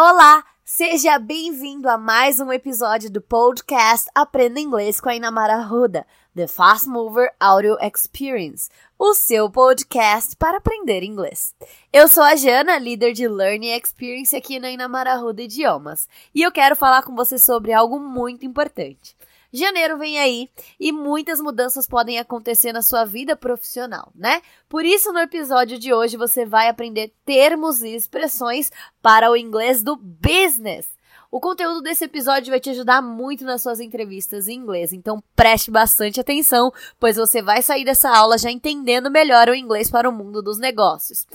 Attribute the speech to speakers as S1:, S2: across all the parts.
S1: Olá, seja bem-vindo a mais um episódio do podcast Aprenda Inglês com a Inamara Ruda, The Fast Mover Audio Experience, o seu podcast para aprender inglês. Eu sou a Jana, líder de Learning Experience aqui na Inamara Ruda Idiomas, e eu quero falar com você sobre algo muito importante. Janeiro vem aí e muitas mudanças podem acontecer na sua vida profissional, né? Por isso, no episódio de hoje, você vai aprender termos e expressões para o inglês do business. O conteúdo desse episódio vai te ajudar muito nas suas entrevistas em inglês, então preste bastante atenção, pois você vai sair dessa aula já entendendo melhor o inglês para o mundo dos negócios.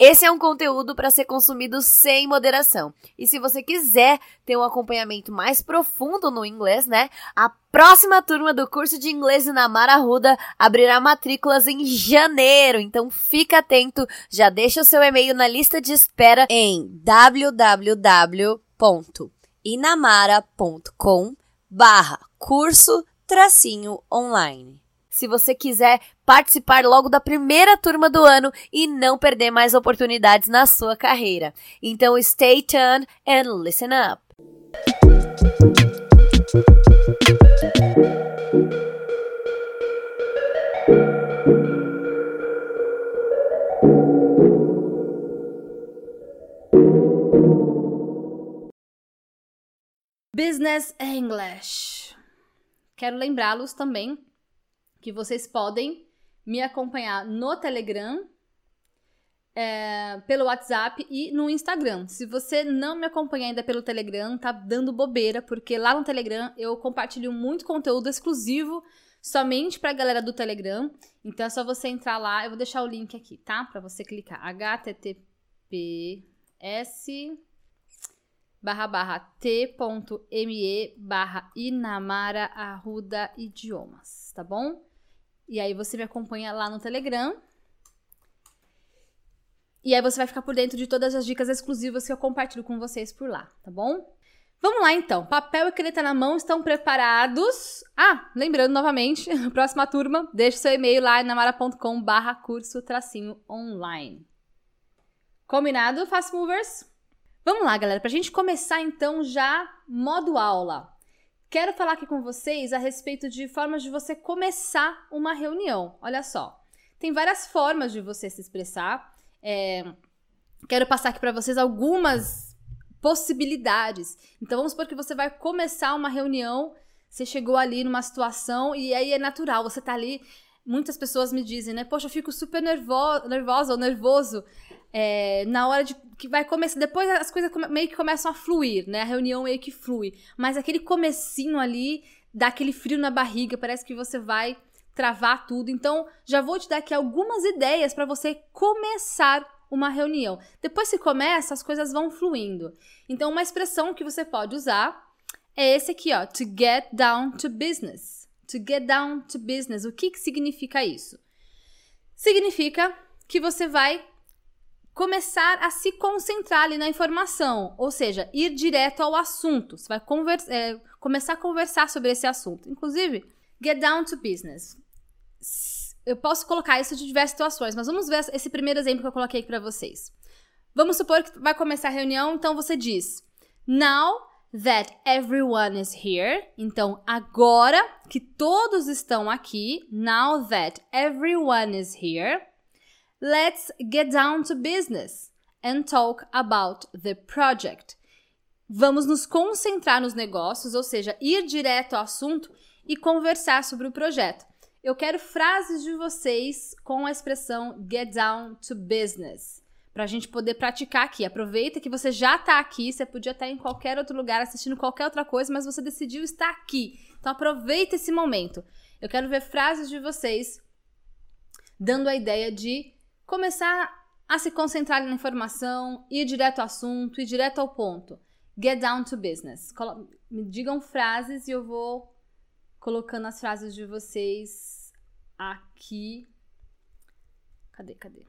S1: Esse é um conteúdo para ser consumido sem moderação. E se você quiser ter um acompanhamento mais profundo no inglês, né? A próxima turma do curso de inglês na Arruda abrirá matrículas em janeiro. Então fica atento, já deixa o seu e-mail na lista de espera em www.inamara.com barra curso tracinho online se você quiser participar logo da primeira turma do ano e não perder mais oportunidades na sua carreira. Então, stay tuned and listen up.
S2: Business English. Quero lembrá-los também que vocês podem me acompanhar no Telegram, é, pelo WhatsApp e no Instagram. Se você não me acompanha ainda pelo Telegram, tá dando bobeira, porque lá no Telegram eu compartilho muito conteúdo exclusivo somente para a galera do Telegram. Então é só você entrar lá, eu vou deixar o link aqui, tá? Para você clicar https barra barra t.me barra Inamara Arruda Idiomas, tá bom? E aí você me acompanha lá no Telegram. E aí você vai ficar por dentro de todas as dicas exclusivas que eu compartilho com vocês por lá, tá bom? Vamos lá então. Papel e caneta na mão estão preparados? Ah, lembrando novamente, próxima turma, deixe seu e-mail lá namara.com barra curso tracinho online. Combinado, Fast Movers? Vamos lá, galera, pra gente começar então já modo aula. Quero falar aqui com vocês a respeito de formas de você começar uma reunião. Olha só, tem várias formas de você se expressar. É, quero passar aqui para vocês algumas possibilidades. Então vamos supor que você vai começar uma reunião, você chegou ali numa situação e aí é natural, você tá ali. Muitas pessoas me dizem, né? Poxa, eu fico super nervo nervosa ou nervoso é, na hora de que vai começar, depois as coisas meio que começam a fluir, né? A reunião meio que flui, mas aquele comecinho ali dá aquele frio na barriga, parece que você vai travar tudo. Então, já vou te dar aqui algumas ideias para você começar uma reunião. Depois que começa, as coisas vão fluindo. Então, uma expressão que você pode usar é esse aqui, ó, to get down to business. To get down to business. O que, que significa isso? Significa que você vai começar a se concentrar ali na informação, ou seja, ir direto ao assunto. Você vai é, começar a conversar sobre esse assunto. Inclusive, get down to business. Eu posso colocar isso de diversas situações, mas vamos ver esse primeiro exemplo que eu coloquei para vocês. Vamos supor que vai começar a reunião, então você diz: Now that everyone is here. Então, agora que todos estão aqui, now that everyone is here. Let's get down to business and talk about the project. Vamos nos concentrar nos negócios, ou seja, ir direto ao assunto e conversar sobre o projeto. Eu quero frases de vocês com a expressão get down to business. Para a gente poder praticar aqui. Aproveita que você já está aqui, você podia estar em qualquer outro lugar assistindo qualquer outra coisa, mas você decidiu estar aqui. Então aproveita esse momento. Eu quero ver frases de vocês dando a ideia de começar a se concentrar na informação, ir direto ao assunto, ir direto ao ponto. Get down to business. Me digam frases e eu vou colocando as frases de vocês aqui. Cadê, cadê?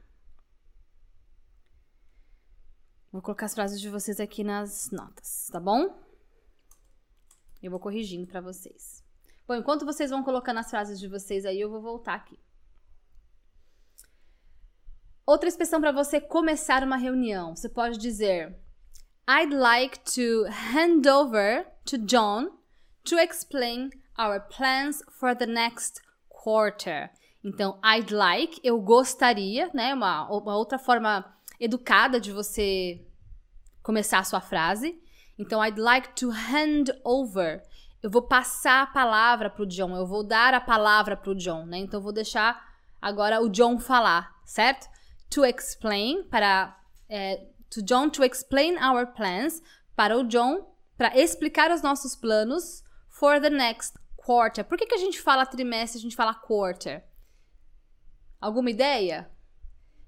S2: Vou colocar as frases de vocês aqui nas notas, tá bom? Eu vou corrigindo para vocês. Bom, enquanto vocês vão colocando as frases de vocês aí, eu vou voltar aqui. Outra expressão para você começar uma reunião. Você pode dizer I'd like to hand over to John to explain our plans for the next quarter. Então, I'd like, eu gostaria, né? Uma, uma outra forma educada de você começar a sua frase. Então, I'd like to hand over. Eu vou passar a palavra para o John, eu vou dar a palavra para o John, né? Então, eu vou deixar agora o John falar, certo? To explain, para. É, to John to explain our plans, para o John, para explicar os nossos planos for the next quarter. Por que, que a gente fala trimestre, a gente fala quarter? Alguma ideia?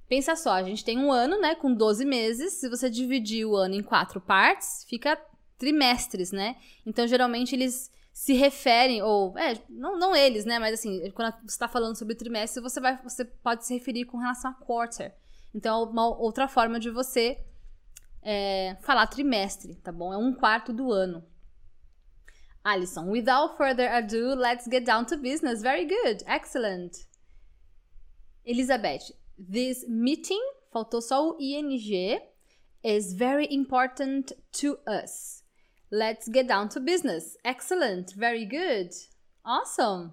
S2: Pensa só, a gente tem um ano, né, com 12 meses. Se você dividir o ano em quatro partes, fica trimestres, né? Então, geralmente, eles se referem, ou, é, não, não eles, né, mas assim, quando você está falando sobre trimestre, você, vai, você pode se referir com relação a quarter. Então, é uma outra forma de você é, falar trimestre, tá bom? É um quarto do ano. Alison, without further ado, let's get down to business. Very good, excellent. Elizabeth, this meeting, faltou só o ing, is very important to us. Let's get down to business. Excellent, very good. Awesome.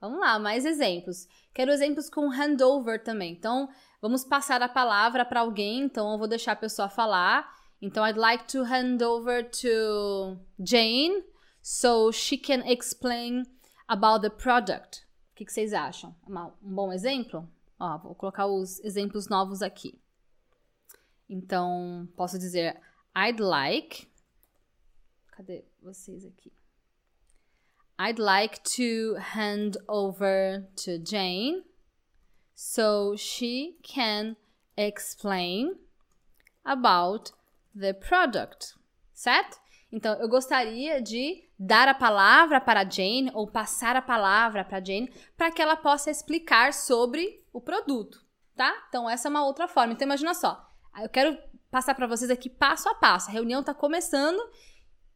S2: Vamos lá, mais exemplos. Quero exemplos com handover também. Então, vamos passar a palavra para alguém. Então, eu vou deixar a pessoa falar. Então, I'd like to hand over to Jane so she can explain about the product. O que, que vocês acham? Um bom exemplo? Ó, vou colocar os exemplos novos aqui. Então, posso dizer I'd like. Cadê vocês aqui? I'd like to hand over to Jane so she can explain about the product, certo? Então, eu gostaria de dar a palavra para Jane ou passar a palavra para Jane para que ela possa explicar sobre o produto, tá? Então essa é uma outra forma. Então imagina só, eu quero passar para vocês aqui passo a passo. A reunião está começando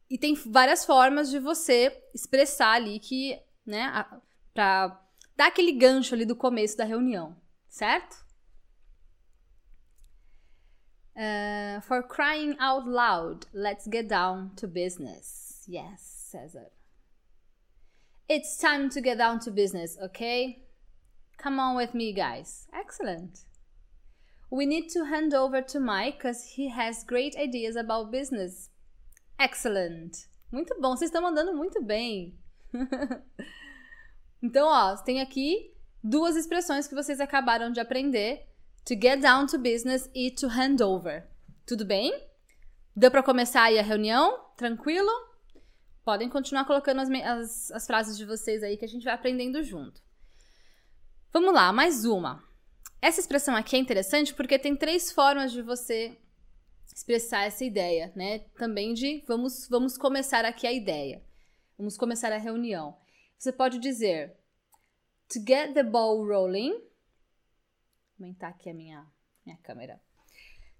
S2: e tem várias formas de você expressar ali que, né, para dar aquele gancho ali do começo da reunião, certo? Uh, for crying out loud, let's get down to business. Yes, Cesar. It's time to get down to business, okay? Come on with me, guys. Excellent. We need to hand over to Mike because he has great ideas about business. Excellent. Muito bom, vocês estão mandando muito bem. então, ó, tem aqui duas expressões que vocês acabaram de aprender: to get down to business e to hand over. Tudo bem? Deu para começar aí a reunião? Tranquilo? Podem continuar colocando as, as, as frases de vocês aí que a gente vai aprendendo junto. Vamos lá, mais uma. Essa expressão aqui é interessante porque tem três formas de você expressar essa ideia, né? Também de vamos, vamos começar aqui a ideia. Vamos começar a reunião. Você pode dizer to get the ball rolling. Vou aumentar aqui a minha, minha câmera.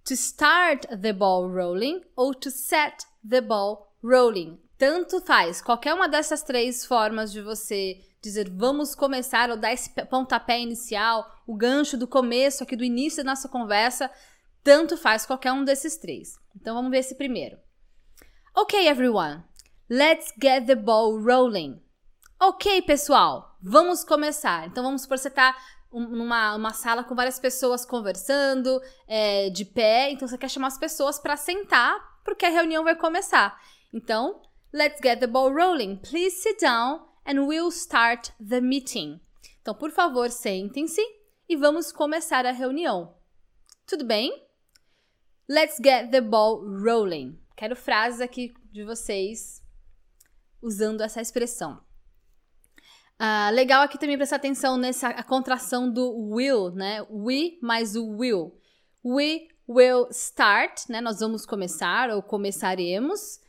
S2: To start the ball rolling ou to set the ball rolling. Tanto faz. Qualquer uma dessas três formas de você dizer vamos começar ou dar esse pontapé inicial, o gancho do começo aqui do início da nossa conversa, tanto faz qualquer um desses três. Então vamos ver esse primeiro. Ok, everyone, let's get the ball rolling. Ok, pessoal, vamos começar. Então vamos supor que você está numa uma sala com várias pessoas conversando, é, de pé, então você quer chamar as pessoas para sentar, porque a reunião vai começar. Então, let's get the ball rolling. Please sit down and we'll start the meeting. Então, por favor, sentem-se e vamos começar a reunião. Tudo bem? Let's get the ball rolling. Quero frases aqui de vocês usando essa expressão. Uh, legal aqui também prestar atenção nessa contração do will, né? We mais o will. We will start, né? Nós vamos começar ou começaremos.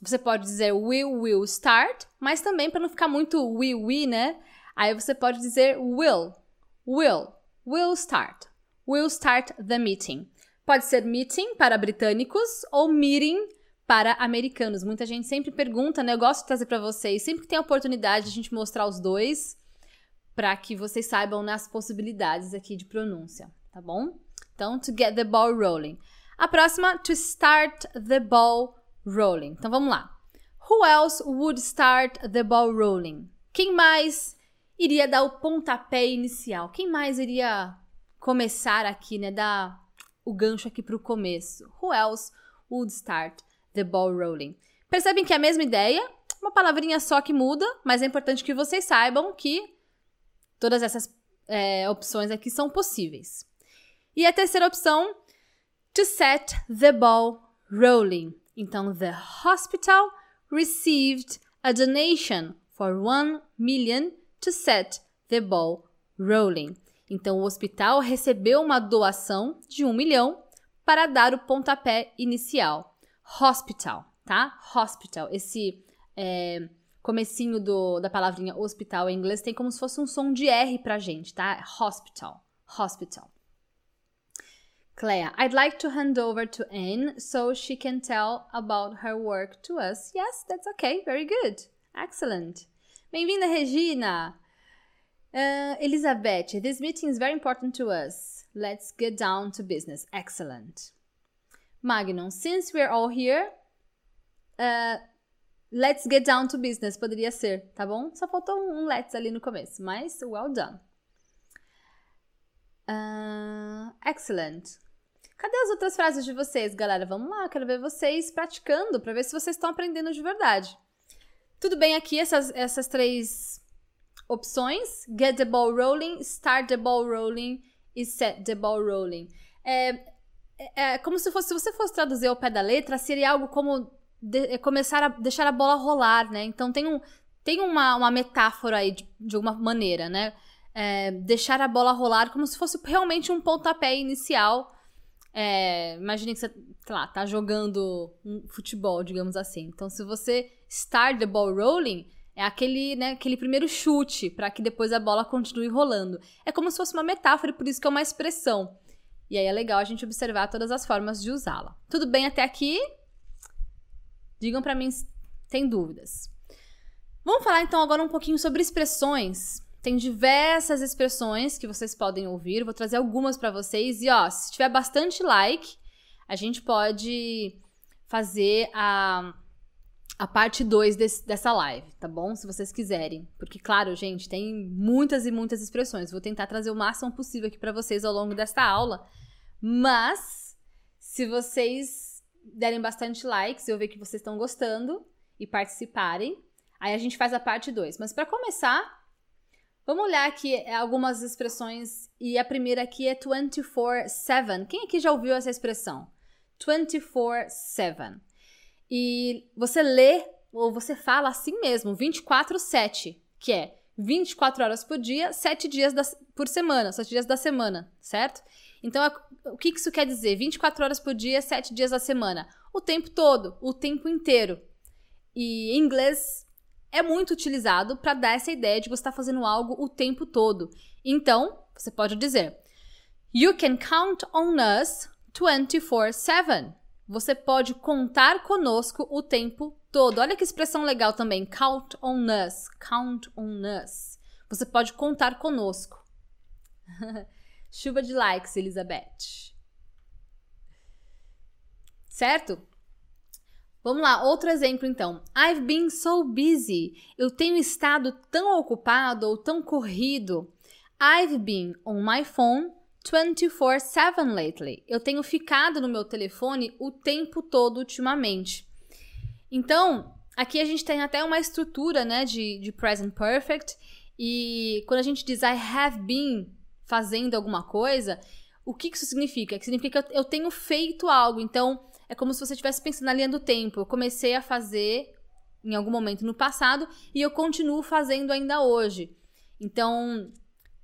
S2: Você pode dizer we will start, mas também para não ficar muito we we, né? Aí você pode dizer will, will, will start, will start the meeting. Pode ser meeting para britânicos ou meeting para americanos. Muita gente sempre pergunta, né? Eu gosto de trazer para vocês, sempre que tem a oportunidade de a gente mostrar os dois, para que vocês saibam nas possibilidades aqui de pronúncia, tá bom? Então, to get the ball rolling. A próxima, to start the ball rolling. Então vamos lá. Who else would start the ball rolling? Quem mais iria dar o pontapé inicial? Quem mais iria começar aqui, né? Dar o gancho aqui para o começo. Who else would start the ball rolling? Percebem que é a mesma ideia, uma palavrinha só que muda, mas é importante que vocês saibam que todas essas é, opções aqui são possíveis. E a terceira opção, to set the ball rolling. Então, the hospital received a donation for 1 million to set the ball rolling. Então, o hospital recebeu uma doação de um milhão para dar o pontapé inicial. Hospital, tá? Hospital. Esse é, comecinho do, da palavrinha hospital em inglês tem como se fosse um som de R pra gente, tá? Hospital. Hospital. Clea, I'd like to hand over to Anne so she can tell about her work to us. Yes, that's okay. Very good. Excellent. Bem-vinda, Regina. Uh, Elizabeth, this meeting is very important to us. Let's get down to business. Excellent. Magnum, since we're all here, uh, let's get down to business. Poderia ser, tá bom? Só faltou um let's ali no começo, mas well done. Uh, excellent. Cadê as outras frases de vocês, galera? Vamos lá, quero ver vocês praticando para ver se vocês estão aprendendo de verdade. Tudo bem aqui essas, essas três opções: get the ball rolling, start the ball rolling e set the ball rolling. É, é, é como se fosse, se você fosse traduzir ao pé da letra, seria algo como de, é começar a deixar a bola rolar, né? Então tem, um, tem uma, uma metáfora aí de, de alguma maneira, né? É, deixar a bola rolar como se fosse realmente um pontapé inicial. É, imagine que você, sei lá, tá jogando um futebol, digamos assim. Então, se você start the ball rolling, é aquele, né, aquele primeiro chute para que depois a bola continue rolando. É como se fosse uma metáfora por isso que é uma expressão. E aí é legal a gente observar todas as formas de usá-la. Tudo bem até aqui? Digam para mim se tem dúvidas. Vamos falar então agora um pouquinho sobre expressões. Tem diversas expressões que vocês podem ouvir. Vou trazer algumas para vocês. E ó, se tiver bastante like, a gente pode fazer a, a parte 2 dessa live, tá bom? Se vocês quiserem. Porque, claro, gente, tem muitas e muitas expressões. Vou tentar trazer o máximo possível aqui para vocês ao longo desta aula. Mas, se vocês derem bastante likes, eu ver que vocês estão gostando e participarem. Aí a gente faz a parte 2. Mas para começar, vamos olhar aqui algumas expressões e a primeira aqui é 24/7. Quem aqui já ouviu essa expressão? 24/7. E você lê ou você fala assim mesmo, 24/7, que é 24 horas por dia, 7 dias da, por semana, 7 dias da semana, certo? Então, o que isso quer dizer? 24 horas por dia, 7 dias da semana. O tempo todo, o tempo inteiro. E em inglês é muito utilizado para dar essa ideia de você estar tá fazendo algo o tempo todo. Então, você pode dizer: You can count on us 24/7. Você pode contar conosco o tempo todo. Olha que expressão legal também. Count on us. Count on us. Você pode contar conosco. Chuva de likes, Elizabeth. Certo? Vamos lá, outro exemplo então. I've been so busy. Eu tenho estado tão ocupado ou tão corrido. I've been on my phone 24/7 lately. Eu tenho ficado no meu telefone o tempo todo ultimamente. Então, aqui a gente tem até uma estrutura, né, de, de present perfect. E quando a gente diz I have been fazendo alguma coisa, o que isso significa? Que significa que eu tenho feito algo. Então, é como se você estivesse pensando na linha do tempo. Eu comecei a fazer em algum momento no passado e eu continuo fazendo ainda hoje. Então,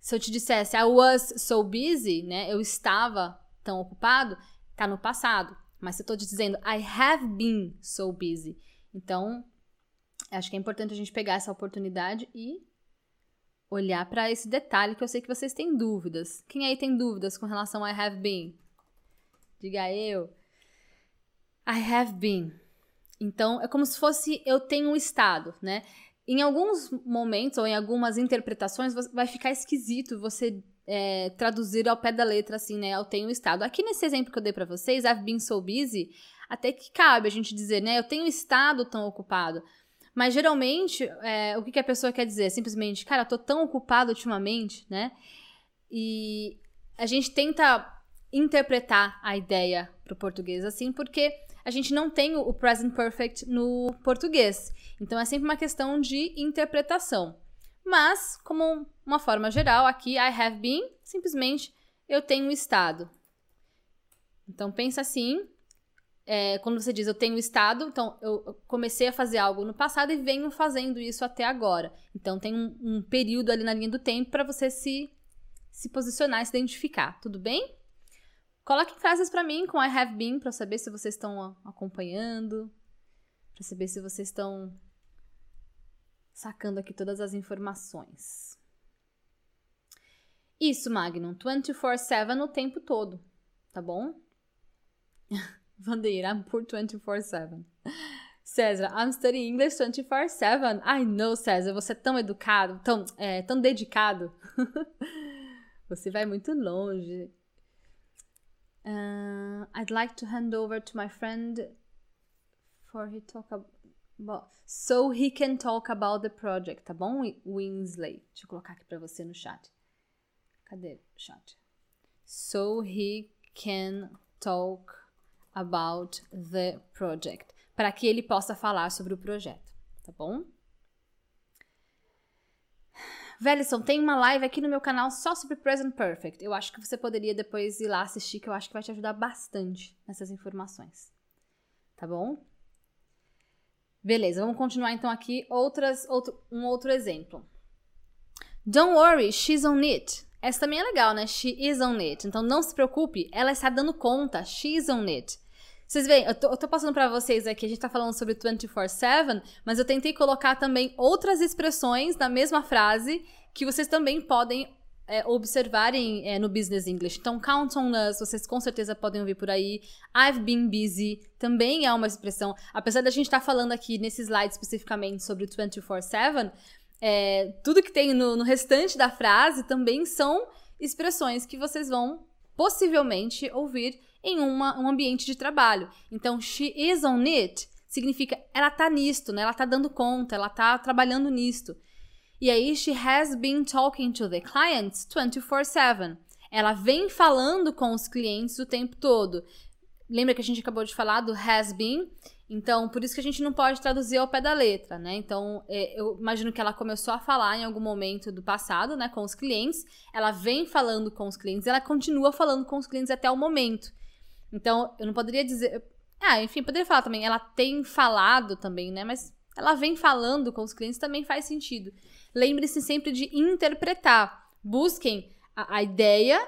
S2: se eu te dissesse I was so busy, né? Eu estava tão ocupado, tá no passado. Mas se eu tô te dizendo I have been so busy. Então, acho que é importante a gente pegar essa oportunidade e olhar para esse detalhe que eu sei que vocês têm dúvidas. Quem aí tem dúvidas com relação a I have been? Diga eu. I have been. Então, é como se fosse eu tenho um estado, né? Em alguns momentos ou em algumas interpretações vai ficar esquisito você é, traduzir ao pé da letra, assim, né? Eu tenho estado. Aqui nesse exemplo que eu dei para vocês, I've been so busy, até que cabe a gente dizer, né? Eu tenho estado tão ocupado. Mas geralmente, é, o que, que a pessoa quer dizer? Simplesmente, cara, eu tô tão ocupado ultimamente, né? E a gente tenta interpretar a ideia pro português assim, porque a gente não tem o present perfect no português. Então é sempre uma questão de interpretação. Mas, como uma forma geral, aqui I have been, simplesmente eu tenho estado. Então pensa assim, é, quando você diz eu tenho estado, então eu comecei a fazer algo no passado e venho fazendo isso até agora. Então tem um, um período ali na linha do tempo para você se, se posicionar, se identificar, tudo bem? Coloquem frases para mim com I have been para saber se vocês estão acompanhando, para saber se vocês estão sacando aqui todas as informações. Isso, Magnum, 24/7 o tempo todo, tá bom? Vandeira, I'm por 24/7. César, I'm studying English 24/7. I know, César, você é tão educado, tão, é, tão dedicado. você vai muito longe. Uh, I'd like to hand over to my friend for he talk about so he can talk about the project, tá bom, Winsley? Deixa eu colocar aqui para você no chat. Cadê o chat? So he can talk about the project, para que ele possa falar sobre o projeto, tá bom? Velison, tem uma live aqui no meu canal só sobre Present Perfect. Eu acho que você poderia depois ir lá assistir, que eu acho que vai te ajudar bastante nessas informações. Tá bom? Beleza, vamos continuar então aqui outras, outro, um outro exemplo. Don't worry, she's on it. Essa também é legal, né? She is on it. Então não se preocupe, ela está dando conta. She's on it. Vocês veem, eu tô, eu tô passando para vocês aqui, a gente tá falando sobre 24-7, mas eu tentei colocar também outras expressões na mesma frase que vocês também podem é, observarem é, no Business English. Então, count on us, vocês com certeza podem ouvir por aí. I've been busy também é uma expressão. Apesar da gente estar tá falando aqui nesse slide especificamente sobre 24-7, é, tudo que tem no, no restante da frase também são expressões que vocês vão possivelmente ouvir em uma, um ambiente de trabalho. Então, she is on it significa ela tá nisto, né? Ela tá dando conta, ela tá trabalhando nisto. E aí, she has been talking to the clients 24/7. Ela vem falando com os clientes o tempo todo. Lembra que a gente acabou de falar do has been? Então, por isso que a gente não pode traduzir ao pé da letra, né? Então, é, eu imagino que ela começou a falar em algum momento do passado, né, com os clientes. Ela vem falando com os clientes, ela continua falando com os clientes até o momento. Então, eu não poderia dizer. Ah, enfim, poderia falar também. Ela tem falado também, né? Mas ela vem falando com os clientes também faz sentido. Lembre-se sempre de interpretar. Busquem a, a ideia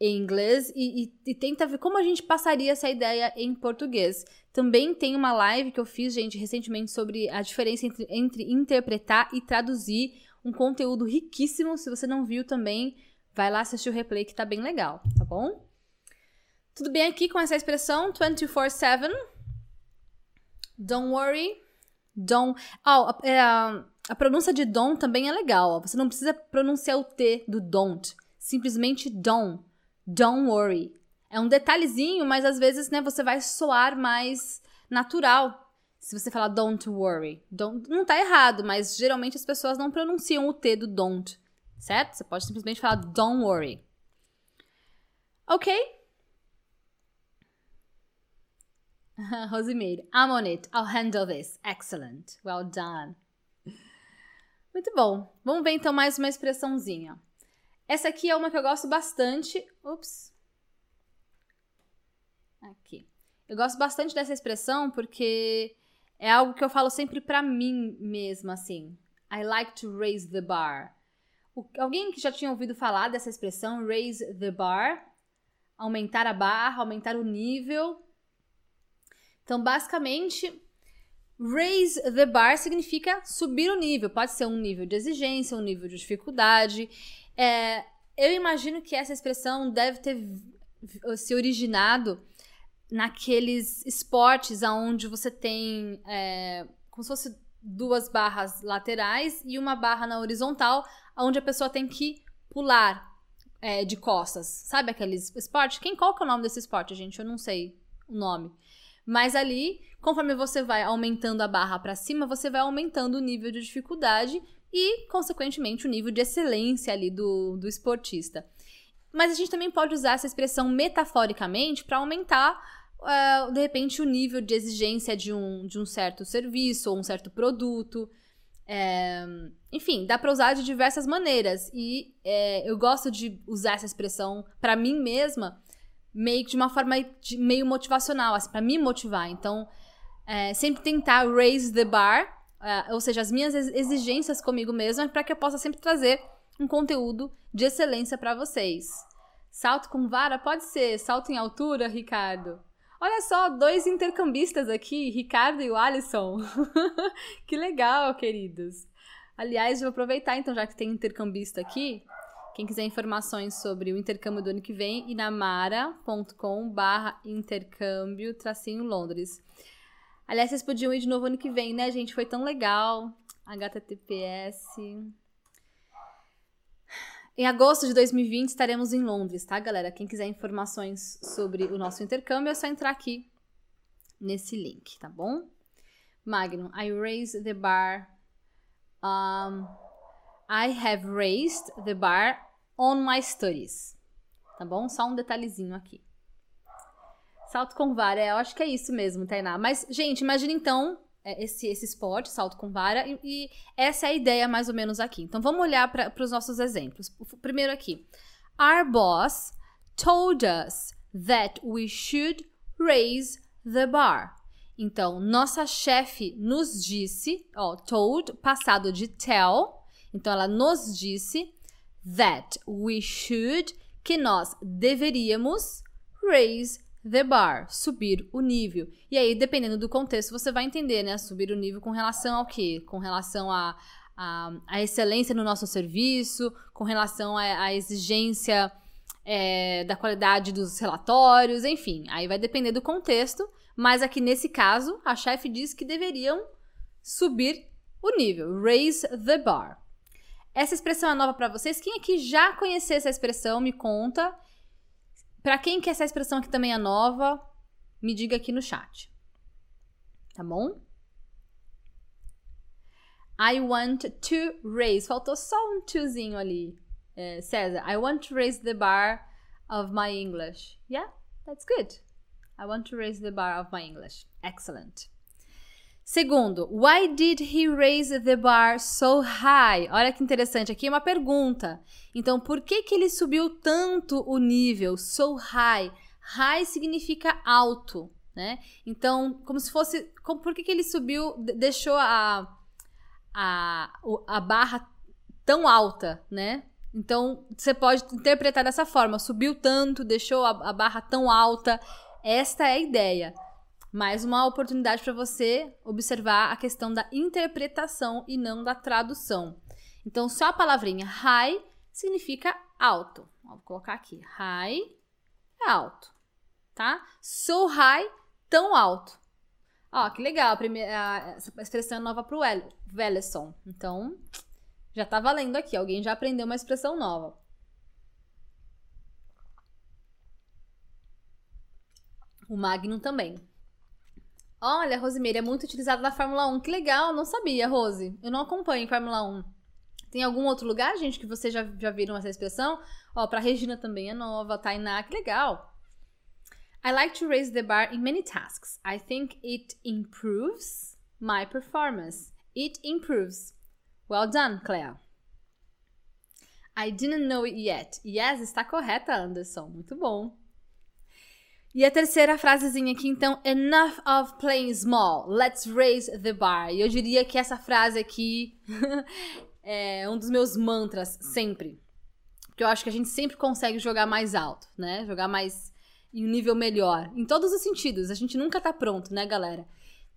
S2: em inglês e, e, e, tenta ver como a gente passaria essa ideia em português. Também tem uma live que eu fiz, gente, recentemente sobre a diferença entre, entre interpretar e traduzir. Um conteúdo riquíssimo. Se você não viu também, vai lá assistir o replay que tá bem legal, tá bom? Tudo bem aqui com essa expressão 24/7? Don't worry. Don't. Oh, é, a, pronúncia de don't também é legal. Você não precisa pronunciar o T do don't. Simplesmente don't. Don't worry. É um detalhezinho, mas às vezes, né, você vai soar mais natural. Se você falar don't worry. Don't, não tá errado, mas geralmente as pessoas não pronunciam o T do don't. Certo? Você pode simplesmente falar don't worry. Ok? Rosimeire, I'm on it. I'll handle this. Excellent. Well done. Muito bom. Vamos ver então mais uma expressãozinha. Essa aqui é uma que eu gosto bastante. Ups. Aqui. Eu gosto bastante dessa expressão porque é algo que eu falo sempre pra mim mesma, assim. I like to raise the bar. O, alguém que já tinha ouvido falar dessa expressão, raise the bar? Aumentar a barra, aumentar o nível. Então, basicamente, raise the bar significa subir o nível. Pode ser um nível de exigência, um nível de dificuldade. É, eu imagino que essa expressão deve ter se originado naqueles esportes onde você tem é, como se fosse duas barras laterais e uma barra na horizontal, onde a pessoa tem que pular. é, de costas. Sabe aqueles esporte? Quem, qual que é o nome desse esporte, gente? Eu não sei o nome. Mas ali, conforme você vai aumentando a barra para cima, você vai aumentando o nível de dificuldade e, consequentemente, o nível de excelência ali do, do esportista. Mas a gente também pode usar essa expressão metaforicamente para aumentar, uh, de repente, o nível de exigência de um, de um certo serviço ou um certo produto. É, enfim, dá para usar de diversas maneiras. E é, eu gosto de usar essa expressão para mim mesma, meio de uma forma de, meio motivacional, assim, para me motivar. Então, é, sempre tentar raise the bar, é, ou seja, as minhas exigências comigo mesma, para que eu possa sempre trazer um conteúdo de excelência para vocês. Salto com vara pode ser salto em altura, Ricardo. Olha só, dois intercambistas aqui, Ricardo e o Alisson. que legal, queridos. Aliás, vou aproveitar então, já que tem intercambista aqui. Quem quiser informações sobre o intercâmbio do ano que vem, inamara.com barra intercâmbio tracinho Londres. Aliás, vocês podiam ir de novo ano que vem, né, gente? Foi tão legal. HTTPS. Em agosto de 2020 estaremos em Londres, tá, galera? Quem quiser informações sobre o nosso intercâmbio é só entrar aqui nesse link, tá bom? Magnum, I raise the bar. Um, I have raised the bar on my studies. Tá bom? Só um detalhezinho aqui. Salto com vara, eu acho que é isso mesmo, Tainá. Mas, gente, imagine então é, esse, esse esporte, salto com vara, e, e, essa é a ideia mais ou menos aqui. Então vamos olhar para os nossos exemplos. O primeiro aqui. Our boss told us that we should raise the bar. Então, nossa chefe nos disse, ó, told, passado de tell. Então, ela nos disse that we should, que nós deveríamos raise the bar, subir o nível. E aí, dependendo do contexto, você vai entender, né? Subir o nível com relação ao quê? Com relação a, a, a excelência no nosso serviço, com relação à exigência é, da qualidade dos relatórios, enfim. Aí vai depender do contexto, mas aqui nesse caso, a chefe diz que deveriam subir o nível, raise the bar. Essa expressão é nova para vocês. Quem aqui já conhecia essa expressão, me conta. Para quem que essa expressão aqui também é nova, me diga aqui no chat. Tá bom? I want to raise. Faltou só um tiozinho ali. É, César, I want to raise the bar of my English. Yeah, that's good. I want to raise the bar of my English. Excellent. Segundo, why did he raise the bar so high? Olha que interessante, aqui é uma pergunta. Então, por que, que ele subiu tanto o nível so high? High significa alto, né? Então, como se fosse. Como, por que, que ele subiu, deixou a, a, a barra tão alta, né? Então, você pode interpretar dessa forma: subiu tanto, deixou a, a barra tão alta. Esta é a ideia mais uma oportunidade para você observar a questão da interpretação e não da tradução. Então, só a palavrinha high significa alto. Vou colocar aqui. High é alto, tá? So high, tão alto. Ó, que legal. A primeira, essa expressão é nova para o Wellison. Então, já tá valendo aqui. Alguém já aprendeu uma expressão nova. O Magnum também. Olha, Rosemary, é muito utilizada na Fórmula 1. Que legal, não sabia, Rose. Eu não acompanho Fórmula 1. Tem algum outro lugar, gente, que vocês já, já viram essa expressão? Ó, pra Regina também é nova, Tainá, que legal. I like to raise the bar in many tasks. I think it improves my performance. It improves. Well done, Claire. I didn't know it yet. Yes, está correta, Anderson. Muito bom. E a terceira frasezinha aqui, então, enough of playing small, let's raise the bar. E eu diria que essa frase aqui é um dos meus mantras sempre. Porque eu acho que a gente sempre consegue jogar mais alto, né? Jogar mais em um nível melhor. Em todos os sentidos. A gente nunca tá pronto, né, galera?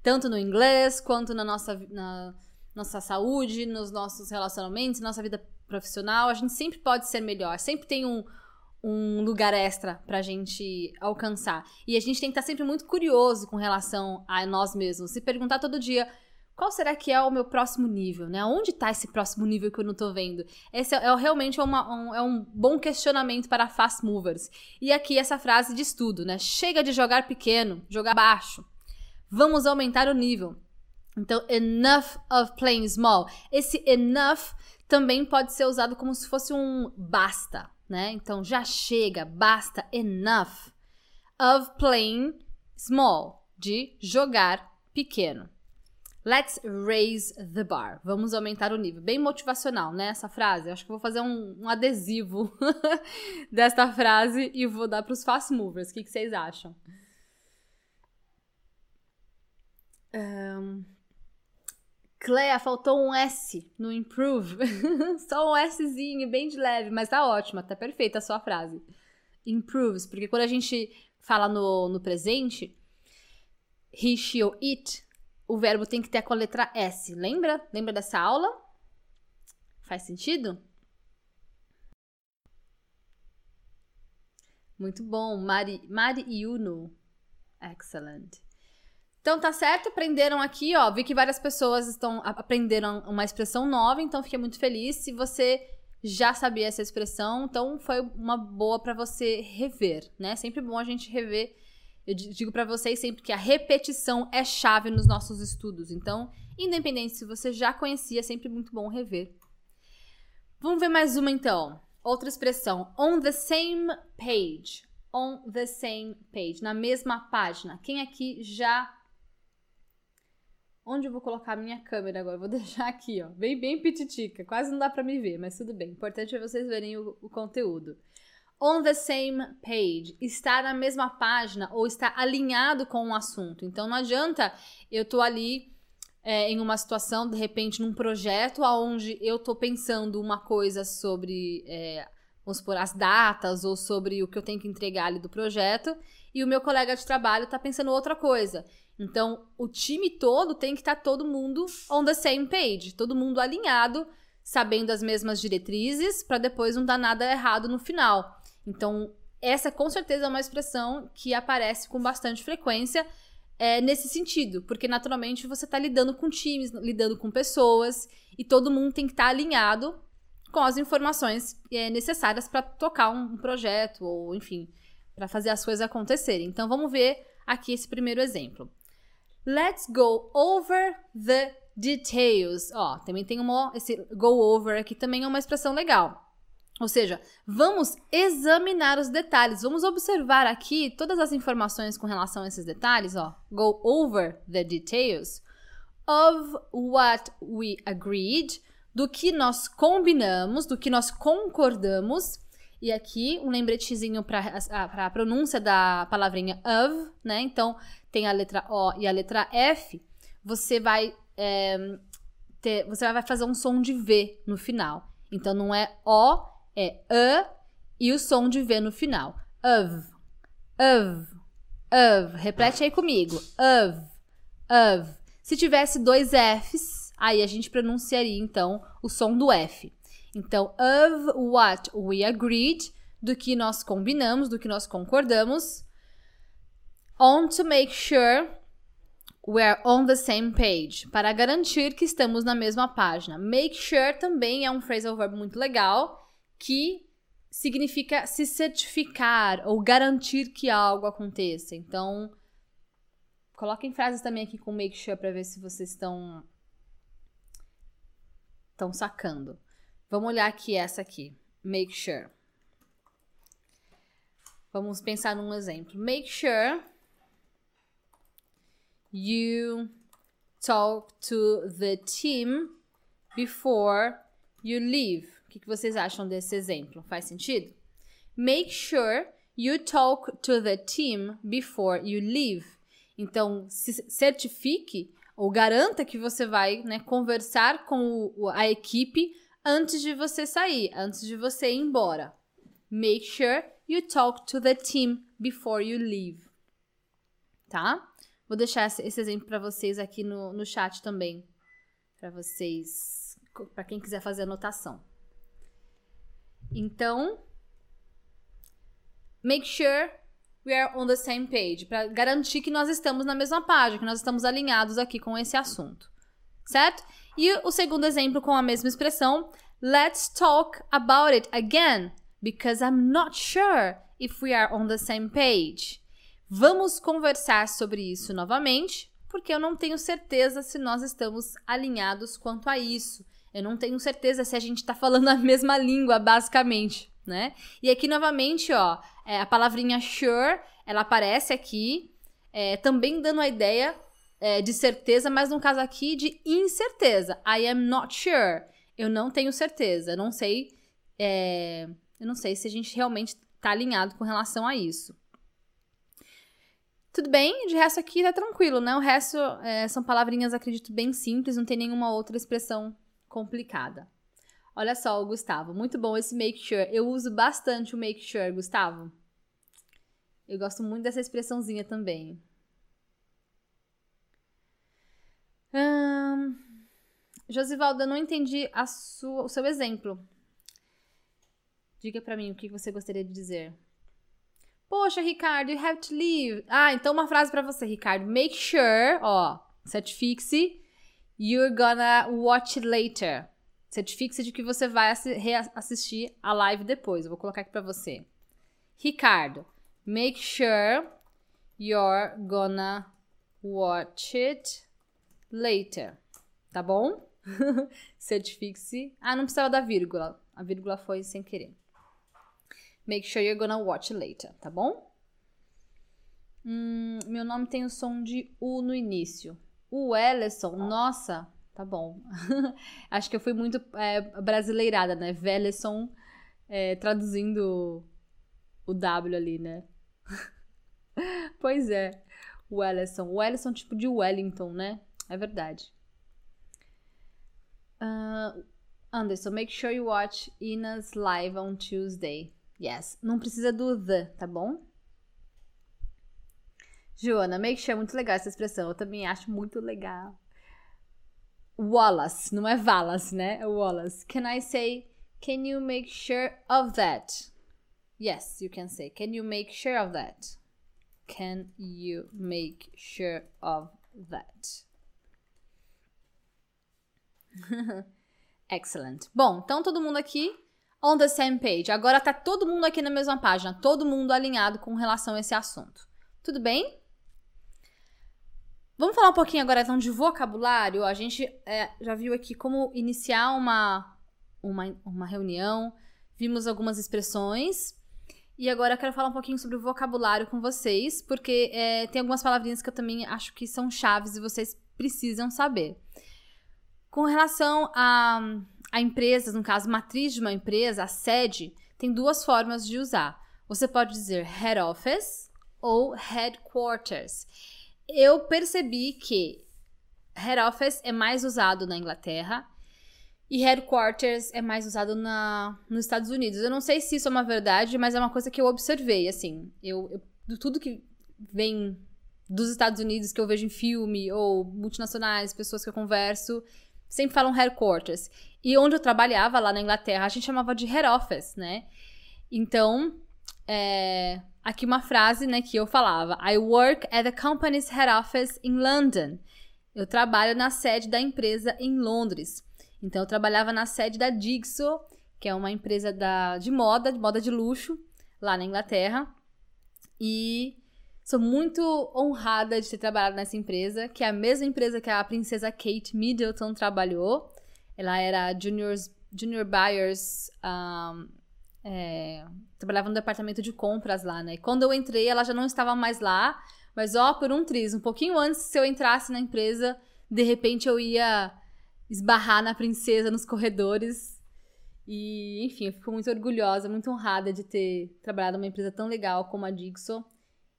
S2: Tanto no inglês, quanto na nossa, na nossa saúde, nos nossos relacionamentos, nossa vida profissional. A gente sempre pode ser melhor. Sempre tem um um lugar extra pra gente alcançar. E a gente tem que estar sempre muito curioso com relação a nós mesmos. Se perguntar todo dia qual será que é o meu próximo nível, né? Onde está esse próximo nível que eu não estou vendo? Esse é, é realmente uma, um, é um bom questionamento para fast movers. E aqui essa frase de estudo, né? Chega de jogar pequeno, jogar baixo. Vamos aumentar o nível. Então, enough of playing small. Esse enough também pode ser usado como se fosse um basta, né? Então, já chega, basta, enough of playing small, de jogar pequeno. Let's raise the bar. Vamos aumentar o nível. Bem motivacional, né? Essa frase. Eu acho que vou fazer um, um adesivo desta frase e vou dar para os fast movers. O que, que vocês acham? Um... Clea, faltou um S no improve. Só um Szinho, bem de leve, mas tá ótima, tá perfeita a sua frase. Improves, porque quando a gente fala no, no presente, he, she ou it, o verbo tem que ter com a letra S. Lembra? Lembra dessa aula? Faz sentido? Muito bom. Mari, Mari Yuno. Excellent. Então tá certo, aprenderam aqui, ó. Vi que várias pessoas estão aprenderam uma expressão nova, então fiquei muito feliz. Se você já sabia essa expressão, então foi uma boa para você rever, né? Sempre bom a gente rever eu digo para vocês sempre que a repetição é chave nos nossos estudos. Então, independente se você já conhecia, é sempre muito bom rever. Vamos ver mais uma então. Outra expressão. On the same page. On the same page. Na mesma página. Quem aqui já. Onde eu vou colocar a minha câmera agora? Vou deixar aqui, ó. Bem, bem pititica. Quase não dá para me ver, mas tudo bem. Importante é vocês verem o, o conteúdo on the same page, estar na mesma página ou estar alinhado com o assunto. Então não adianta eu tô ali é, em uma situação, de repente, num projeto onde eu tô pensando uma coisa sobre, é, vamos supor, as datas ou sobre o que eu tenho que entregar ali do projeto, e o meu colega de trabalho tá pensando outra coisa. Então, o time todo tem que estar tá todo mundo on the same page, todo mundo alinhado, sabendo as mesmas diretrizes, para depois não dar nada errado no final. Então, essa com certeza é uma expressão que aparece com bastante frequência é, nesse sentido, porque naturalmente você está lidando com times, lidando com pessoas, e todo mundo tem que estar tá alinhado com as informações é, necessárias para tocar um projeto, ou enfim, para fazer as coisas acontecerem. Então vamos ver aqui esse primeiro exemplo. Let's go over the details. Ó, também tem uma, esse go over aqui também é uma expressão legal. Ou seja, vamos examinar os detalhes, vamos observar aqui todas as informações com relação a esses detalhes, ó. Go over the details of what we agreed, do que nós combinamos, do que nós concordamos. E aqui um lembretezinho para a pronúncia da palavrinha of, né? Então tem a letra O e a letra F. Você vai é, ter, você vai fazer um som de V no final. Então não é O é a e o som de V no final. Of, of, of. Repete aí comigo. Of, of. Se tivesse dois Fs, aí a gente pronunciaria então o som do F. Então, of what we agreed, do que nós combinamos, do que nós concordamos. On to make sure we're on the same page, para garantir que estamos na mesma página. Make sure também é um phrasal verb muito legal que significa se certificar ou garantir que algo aconteça. Então, coloquem frases também aqui com make sure para ver se vocês estão estão sacando. Vamos olhar aqui essa aqui. Make sure. Vamos pensar num exemplo. Make sure you talk to the team before you leave que, que vocês acham desse exemplo? Faz sentido? Make sure you talk to the team before you leave. Então, certifique ou garanta que você vai né, conversar com o, a equipe antes de você sair, antes de você ir embora. Make sure you talk to the team before you leave. Tá? Vou deixar esse exemplo para vocês aqui no, no chat também. Para vocês, para quem quiser fazer anotação. Então, make sure we are on the same page, para garantir que nós estamos na mesma página, que nós estamos alinhados aqui com esse assunto. certo? E o segundo exemplo com a mesma expressão, let's talk about it again, because I'm not sure if we are on the same page. Vamos conversar sobre isso novamente, porque eu não tenho certeza se nós estamos alinhados quanto a isso. Eu não tenho certeza se a gente está falando a mesma língua, basicamente, né? E aqui novamente, ó, é, a palavrinha sure, ela aparece aqui, é, também dando a ideia é, de certeza, mas no caso aqui de incerteza. I am not sure. Eu não tenho certeza. Não sei. É, eu não sei se a gente realmente está alinhado com relação a isso. Tudo bem, de resto aqui tá tranquilo, né? O resto é, são palavrinhas, acredito, bem simples, não tem nenhuma outra expressão complicada. Olha só, Gustavo, muito bom esse make sure. Eu uso bastante o make sure, Gustavo. Eu gosto muito dessa expressãozinha também. Hum, Josivalda, eu não entendi sua, o seu exemplo. Diga para mim o que você gostaria de dizer. Poxa, Ricardo, you have to leave. Ah, então uma frase para você, Ricardo. Make sure, ó, certifique-se, you're gonna watch it later. Certifique-se de que você vai reassistir a live depois. Eu vou colocar aqui para você. Ricardo, make sure you're gonna watch it later. Tá bom? Certifique-se. Ah, não precisava da vírgula. A vírgula foi sem querer. Make sure you're gonna watch later, tá bom? Hum, meu nome tem o som de U no início. O Ellison, nossa, tá bom. Acho que eu fui muito é, brasileirada, né? Velleson é, traduzindo o W ali, né? pois é, o Ellison. O Ellison tipo de Wellington, né? É verdade. Uh, Anderson, make sure you watch Ina's live on Tuesday. Yes. Não precisa do the, tá bom? Joana, make sure é muito legal essa expressão. Eu também acho muito legal. Wallace, não é Wallace, né? É Wallace. Can I say, can you make sure of that? Yes, you can say, can you make sure of that? Can you make sure of that? Excellent. Bom, então todo mundo aqui on the same page. Agora tá todo mundo aqui na mesma página, todo mundo alinhado com relação a esse assunto. Tudo bem? Vamos falar um pouquinho agora então de vocabulário. A gente é, já viu aqui como iniciar uma, uma, uma reunião, vimos algumas expressões. E agora eu quero falar um pouquinho sobre o vocabulário com vocês, porque é, tem algumas palavrinhas que eu também acho que são chaves e vocês precisam saber. Com relação a a empresa, no caso, matriz de uma empresa, a sede, tem duas formas de usar. Você pode dizer head office ou headquarters. Eu percebi que head office é mais usado na Inglaterra e headquarters é mais usado na, nos Estados Unidos. Eu não sei se isso é uma verdade, mas é uma coisa que eu observei, assim. Eu, eu tudo que vem dos Estados Unidos que eu vejo em filme ou multinacionais, pessoas que eu converso, sempre falam headquarters. E onde eu trabalhava lá na Inglaterra, a gente chamava de head office, né? Então, é, aqui uma frase, né, que eu falava: I work at the company's head office in London. Eu trabalho na sede da empresa em Londres. Então, eu trabalhava na sede da Dixo, que é uma empresa da, de moda, de moda de luxo, lá na Inglaterra. E Sou muito honrada de ter trabalhado nessa empresa, que é a mesma empresa que a princesa Kate Middleton trabalhou. Ela era junior, junior buyers, um, é, trabalhava no departamento de compras lá, né? E quando eu entrei, ela já não estava mais lá, mas ó, por um triz, um pouquinho antes, se eu entrasse na empresa, de repente eu ia esbarrar na princesa nos corredores. E, enfim, eu fico muito orgulhosa, muito honrada de ter trabalhado numa empresa tão legal como a Dixon.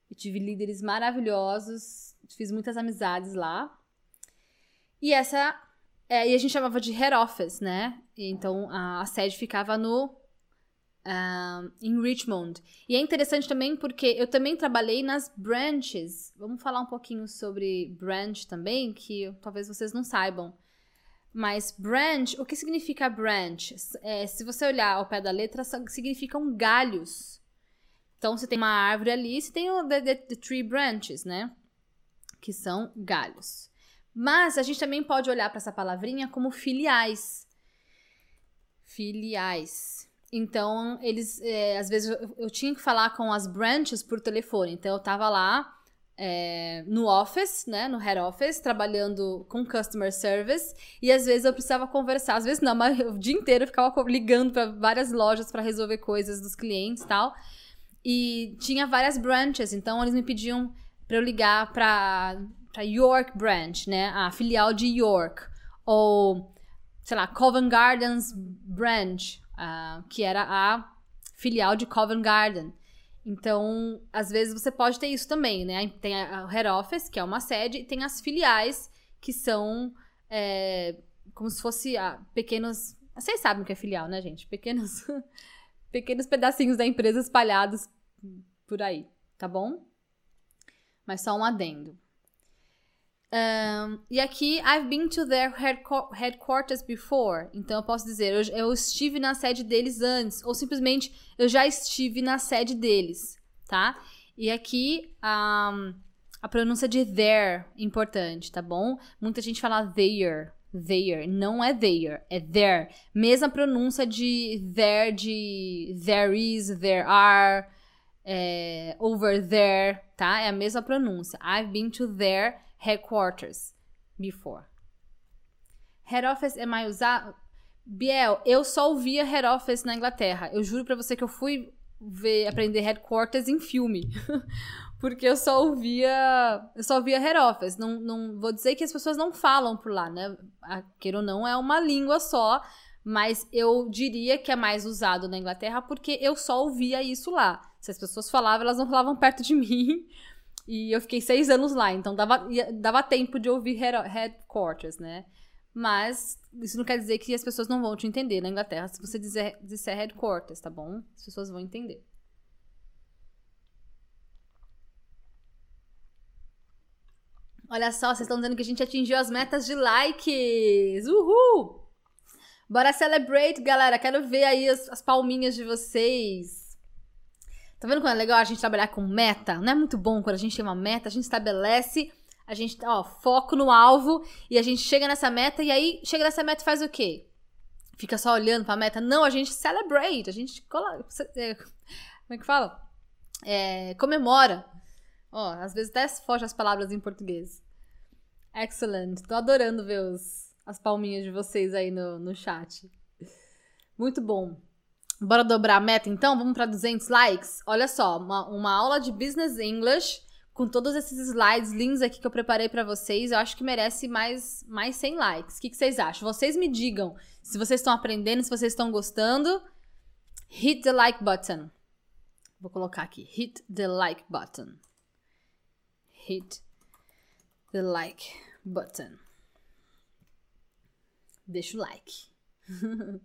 S2: Eu tive líderes maravilhosos, fiz muitas amizades lá. E essa. É, e a gente chamava de head office, né? Então a, a sede ficava no. Um, em Richmond. E é interessante também porque eu também trabalhei nas branches. Vamos falar um pouquinho sobre branch também, que talvez vocês não saibam. Mas branch, o que significa branch? É, se você olhar ao pé da letra, significam galhos. Então, você tem uma árvore ali, você tem o the, the, the tree branches, né? Que são galhos. Mas a gente também pode olhar para essa palavrinha como filiais. Filiais. Então, eles, é, às vezes, eu, eu, tinha que falar com as branches por telefone. Então, eu tava lá é, no office, né, no head office, trabalhando com customer service. E às vezes eu precisava conversar, às vezes não, mas o dia inteiro eu ficava ligando para várias lojas para resolver coisas dos clientes e tal. E tinha várias branches, então eles me pediam para eu ligar para York Branch, né, a filial de York. Ou, sei lá, Covent Gardens Branch, uh, que era a filial de Covent Garden. Então, às vezes você pode ter isso também, né? Tem a, Head Office, que é uma sede, e tem as filiais, que são é, como se fosse ah, pequenos. Vocês sabem o que é filial, né, gente? Pequenos, pequenos pedacinhos da empresa espalhados por aí, tá bom? Mas só um adendo. Um, e aqui, I've been to their headquarters before. Então eu posso dizer, eu, eu, estive na sede deles antes. Ou simplesmente, eu já estive na sede deles, tá? E aqui, um, a pronúncia de there, importante, tá bom? Muita gente fala there, there. Não é there, é there. Mesma pronúncia de there, de there is, there are, é, over there, tá? É a mesma pronúncia. I've been to their headquarters before. Head office é mais usado. Biel, eu só ouvia head office na Inglaterra. Eu juro para você que eu fui ver, aprender headquarters em filme. Porque eu só ouvia. Eu só ouvia head office. Não, não vou dizer que as pessoas não falam por lá, né? Queira ou não, é uma língua só. Mas eu diria que é mais usado na Inglaterra porque eu só ouvia isso lá. Se as pessoas falavam, elas não falavam perto de mim. E eu fiquei seis anos lá, então dava, dava tempo de ouvir headquarters, né? Mas isso não quer dizer que as pessoas não vão te entender na Inglaterra se você dizer, disser headquarters, tá bom? As pessoas vão entender. Olha só, vocês estão dizendo que a gente atingiu as metas de likes! Uhul! Bora celebrate, galera! Quero ver aí as, as palminhas de vocês. Tá vendo como é legal a gente trabalhar com meta? Não é muito bom quando a gente tem uma meta, a gente estabelece, a gente, ó, foco no alvo e a gente chega nessa meta e aí chega nessa meta e faz o quê? Fica só olhando pra meta? Não, a gente celebrate, a gente. É, como é que fala? É, comemora. Ó, às vezes até foge as palavras em português. Excellent. Tô adorando ver os, as palminhas de vocês aí no, no chat. Muito bom. Bora dobrar a meta então? Vamos para 200 likes? Olha só, uma, uma aula de Business English com todos esses slides lindos aqui que eu preparei para vocês. Eu acho que merece mais, mais 100 likes. O que, que vocês acham? Vocês me digam se vocês estão aprendendo, se vocês estão gostando. Hit the like button. Vou colocar aqui. Hit the like button. Hit the like button. Deixa o like.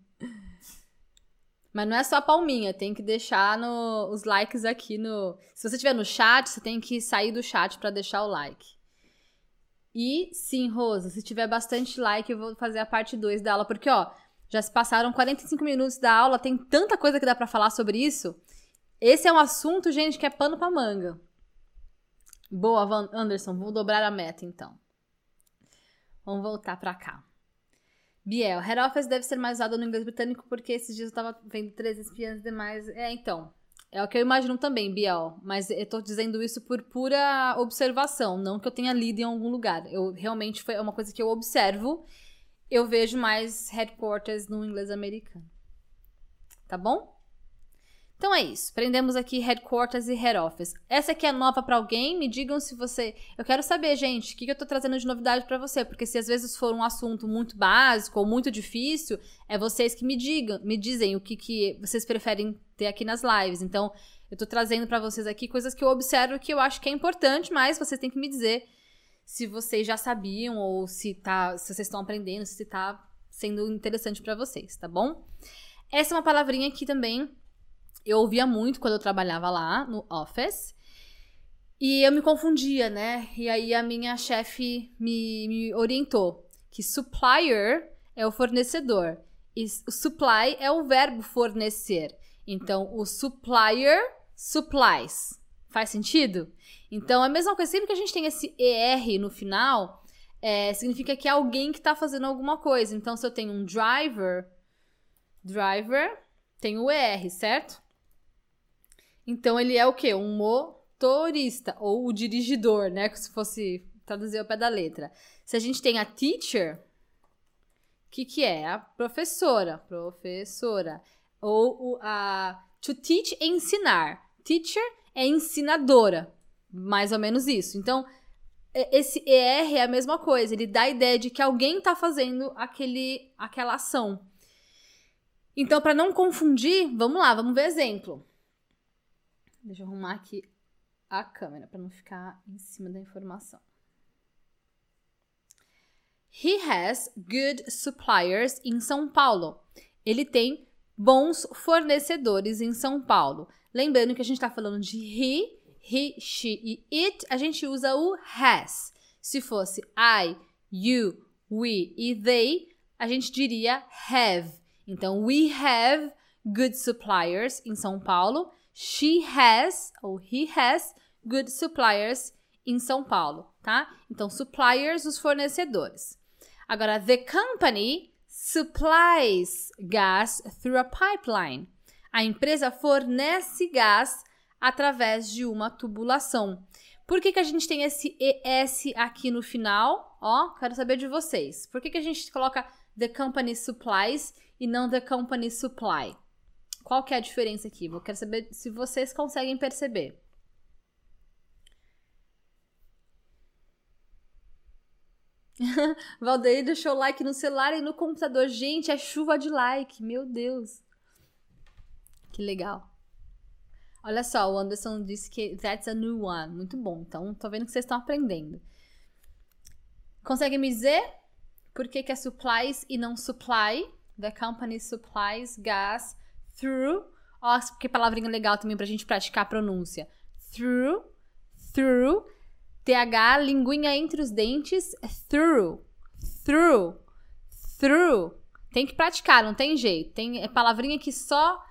S2: Mas não é só a palminha, tem que deixar no, os likes aqui no. Se você estiver no chat, você tem que sair do chat para deixar o like. E sim, Rosa, se tiver bastante like, eu vou fazer a parte 2 da aula, porque ó, já se passaram 45 minutos da aula, tem tanta coisa que dá para falar sobre isso. Esse é um assunto, gente, que é pano pra manga. Boa, Anderson, vou dobrar a meta então. Vamos voltar para cá. Biel, head office deve ser mais usado no inglês britânico porque esses dias eu tava vendo três espiãs demais. É, então. É o que eu imagino também, Biel. Mas eu tô dizendo isso por pura observação, não que eu tenha lido em algum lugar. Eu realmente foi uma coisa que eu observo. Eu vejo mais headquarters no inglês americano. Tá bom? Então é isso. Aprendemos aqui headquarters e head office. Essa aqui é nova para alguém? Me digam se você. Eu quero saber, gente, o que, eu tô trazendo de novidade para você, porque se às vezes for um assunto muito básico ou muito difícil, é vocês que me digam, me dizem o que, que vocês preferem ter aqui nas lives. Então, eu tô trazendo para vocês aqui coisas que eu observo que eu acho que é importante, mas vocês têm que me dizer se vocês já sabiam ou se tá, se vocês estão aprendendo, se tá sendo interessante para vocês, tá bom? Essa é uma palavrinha que também eu ouvia muito quando eu trabalhava lá no office. E eu me confundia, né? E aí a minha chefe me, me orientou que supplier é o fornecedor e o supply é o verbo fornecer. Então, o supplier supplies. Faz sentido? Então, é a mesma coisa, sempre que a gente tem esse ER no final, é, significa que é alguém que está fazendo alguma coisa. Então, se eu tenho um driver, driver tem o ER, certo? Então, ele é o quê? Um motorista, ou o dirigidor, né? Se fosse traduzir ao pé da letra. Se a gente tem a teacher, o que, que é? A professora, professora. Ou a to teach é ensinar. Teacher é ensinadora. Mais ou menos isso. Então, esse ER é a mesma coisa. Ele dá a ideia de que alguém está fazendo aquele, aquela ação. Então, para não confundir, vamos lá, vamos ver exemplo. Deixa eu arrumar aqui a câmera para não ficar em cima da informação. He has good suppliers in São Paulo. Ele tem bons fornecedores em São Paulo. Lembrando que a gente está falando de he, he, she e it, a gente usa o has. Se fosse I, you, we e they, a gente diria have. Então, we have good suppliers em São Paulo. She has, ou he has, good suppliers em São Paulo, tá? Então, suppliers, os fornecedores. Agora, the company supplies gas through a pipeline. A empresa fornece gás através de uma tubulação. Por que, que a gente tem esse ES aqui no final? Ó, quero saber de vocês. Por que, que a gente coloca the company supplies e não the company supply. Qual que é a diferença aqui? Eu quero saber se vocês conseguem perceber. Valdeir deixou like no celular e no computador. Gente, é chuva de like. Meu Deus. Que legal. Olha só, o Anderson disse que that's a new one. Muito bom. Então, tô vendo que vocês estão aprendendo. Consegue me dizer por que, que é supplies e não supply? The company supplies gas through. Ó, que palavrinha legal também pra gente praticar a pronúncia. Through, through. TH, linguinha entre os dentes. Through, through, through. Tem que praticar, não tem jeito. Tem é palavrinha que só.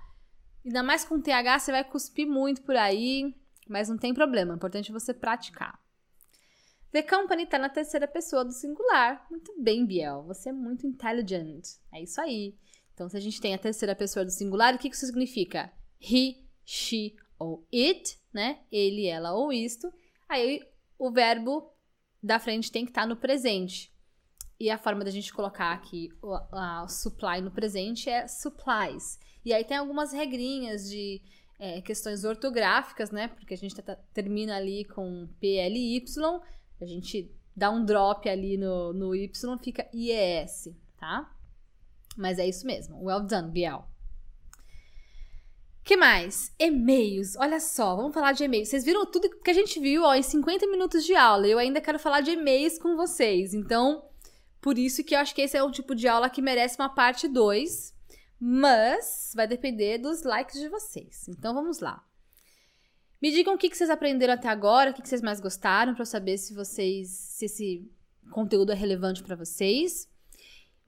S2: Ainda mais com TH, você vai cuspir muito por aí. Mas não tem problema. O importante é você praticar. The company está na terceira pessoa do singular. Muito bem, Biel. Você é muito intelligent. É isso aí. Então, se a gente tem a terceira pessoa do singular, o que isso significa? He, she ou it, né? Ele, ela ou isto. Aí o verbo da frente tem que estar tá no presente. E a forma da gente colocar aqui o, a, supply no presente é supplies. E aí tem algumas regrinhas de é, questões ortográficas, né? Porque a gente tá, tá termina ali com PLY a gente dá um drop ali no, no Y, fica IES, tá? Mas é isso mesmo. Well done, Biel. que mais? E-mails. Olha só, vamos falar de e-mails. Vocês viram tudo que a gente viu ó, em 50 minutos de aula. Eu ainda quero falar de e-mails com vocês. Então, por isso que eu acho que esse é um tipo de aula que merece uma parte 2. Mas vai depender dos likes de vocês. Então, vamos lá. Me digam o que, vocês aprenderam até agora, o que, vocês mais gostaram, para eu saber se vocês, se esse conteúdo é relevante para vocês.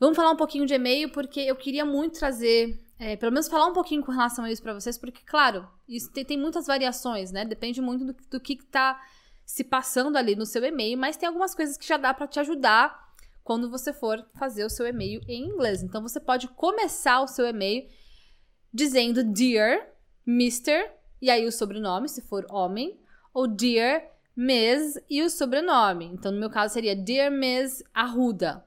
S2: Vamos falar um pouquinho de e-mail, porque eu queria muito trazer, é, pelo menos falar um pouquinho com relação a isso para vocês, porque, claro, isso tem, tem, muitas variações, né? Depende muito do, do que está se passando ali no seu e-mail, mas tem algumas coisas que já dá para te ajudar quando você for fazer o seu e-mail em inglês. Então, você pode começar o seu e-mail dizendo Dear Mr e aí o sobrenome, se for homem, ou Dear Miss e o sobrenome. Então, no meu caso, seria Dear Miss Arruda.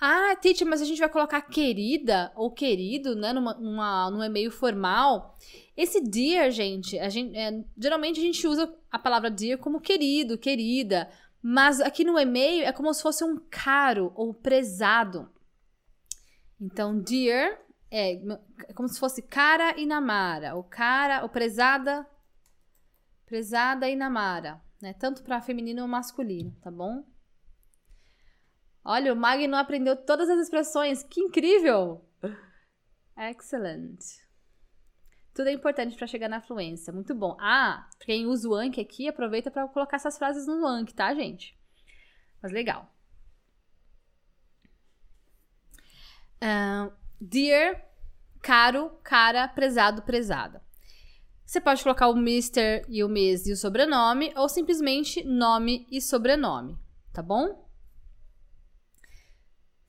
S2: Ah, teacher, mas a gente vai colocar querida ou querido, né, numa, numa, num e-mail formal. Esse dear, gente, a gente é, geralmente a gente usa a palavra dear como querido, querida, mas aqui no e-mail é como se fosse um caro ou prezado. Então, dear é, é como se fosse cara e namara. O cara, o prezada, prezada e namara, né? Tanto para feminino ou masculino, tá bom? Olha, o Magno aprendeu todas as expressões. Que incrível! Excellent. Tudo é importante para chegar na fluência. Muito bom. Ah, quem usa o Anki aqui, aproveita para colocar essas frases no Anki, tá, gente? Mas legal. Uh, Dear, caro, cara, prezado, prezada. Você pode colocar o Mr. e o Miss e o sobrenome, ou simplesmente nome e sobrenome, tá bom?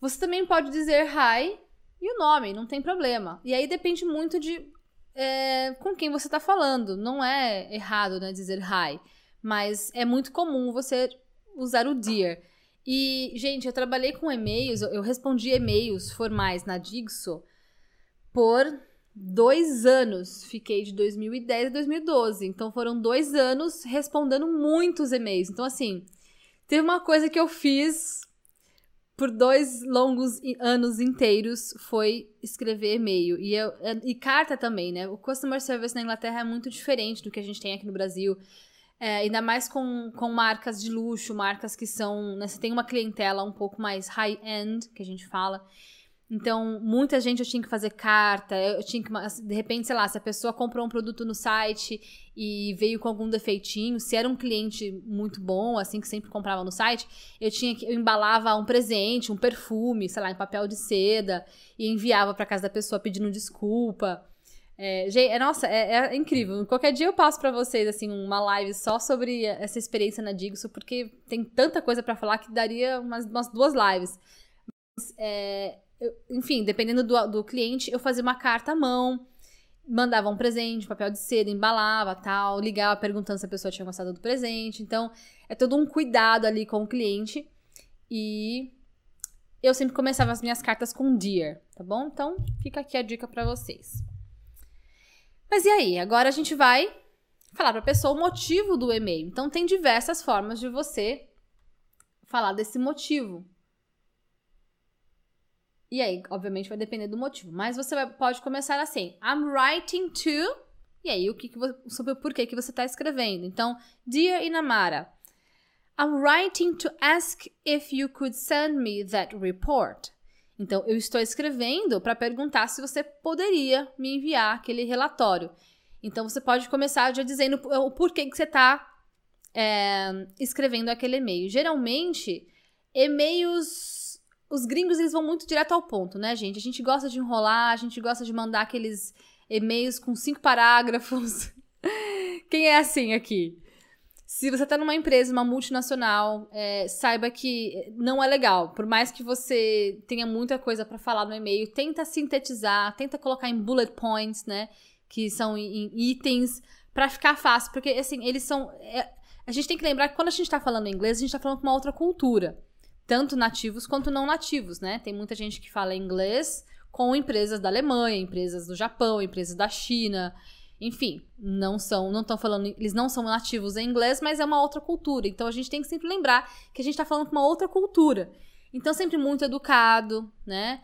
S2: Você também pode dizer hi e o nome, não tem problema. E aí depende muito de é, com quem você está falando. Não é errado né, dizer hi, mas é muito comum você usar o dear. E, gente, eu trabalhei com e-mails, eu respondi e-mails formais na Digso por dois anos. Fiquei de 2010 a 2012. Então foram dois anos respondendo muitos e-mails. Então, assim, teve uma coisa que eu fiz por dois longos anos inteiros foi escrever e-mail. E, eu, e carta também, né? O customer service na Inglaterra é muito diferente do que a gente tem aqui no Brasil. É, ainda mais com, com marcas de luxo, marcas que são. Né, você tem uma clientela um pouco mais high-end, que a gente fala. Então, muita gente eu tinha que fazer carta, eu tinha que, de repente, sei lá, se a pessoa comprou um produto no site e veio com algum defeitinho, se era um cliente muito bom, assim, que sempre comprava no site, eu tinha que, eu embalava um presente, um perfume, sei lá, em papel de seda e enviava para casa da pessoa pedindo desculpa. É, gente, é, nossa, é, é, incrível. Qualquer dia eu passo para vocês, assim, uma live só sobre essa experiência na Digso, porque tem tanta coisa para falar que daria umas, umas duas lives. Mas, é, eu, enfim, dependendo do, do cliente, eu fazia uma carta à mão, mandava um presente, papel de seda, embalava, tal, ligava perguntando se a pessoa tinha gostado do presente. Então, é todo um cuidado ali com o cliente. E eu sempre começava as minhas cartas com Dear, tá bom? Então, fica aqui a dica para vocês. Mas e aí? Agora a gente vai falar para a pessoa o motivo do e-mail. Então tem diversas formas de você falar desse motivo. E aí, obviamente, vai depender do motivo. Mas você vai, pode começar assim: I'm writing to. E aí, o que, que sobre o porquê que você está escrevendo. Então, Dear Inamara, I'm writing to ask if you could send me that report. Então, eu estou escrevendo para perguntar se você poderia me enviar aquele relatório. Então, você pode começar já dizendo o porquê que você está é, escrevendo aquele e-mail. Geralmente, e-mails. Os gringos eles vão muito direto ao ponto, né, gente? A gente gosta de enrolar, a gente gosta de mandar aqueles e-mails com cinco parágrafos. Quem é assim aqui? Se você está numa empresa, uma multinacional, é, saiba que não é legal. Por mais que você tenha muita coisa para falar no e-mail, tenta sintetizar, tenta colocar em bullet points, né? Que são em itens, para ficar fácil. Porque, assim, eles são. É, a gente tem que lembrar que quando a gente está falando inglês, a gente está falando com uma outra cultura. Tanto nativos quanto não nativos, né? Tem muita gente que fala inglês com empresas da Alemanha, empresas do Japão, empresas da China. Enfim, não são, não estão falando, eles não são nativos em inglês, mas é uma outra cultura. Então a gente tem que sempre lembrar que a gente está falando com uma outra cultura. Então sempre muito educado, né?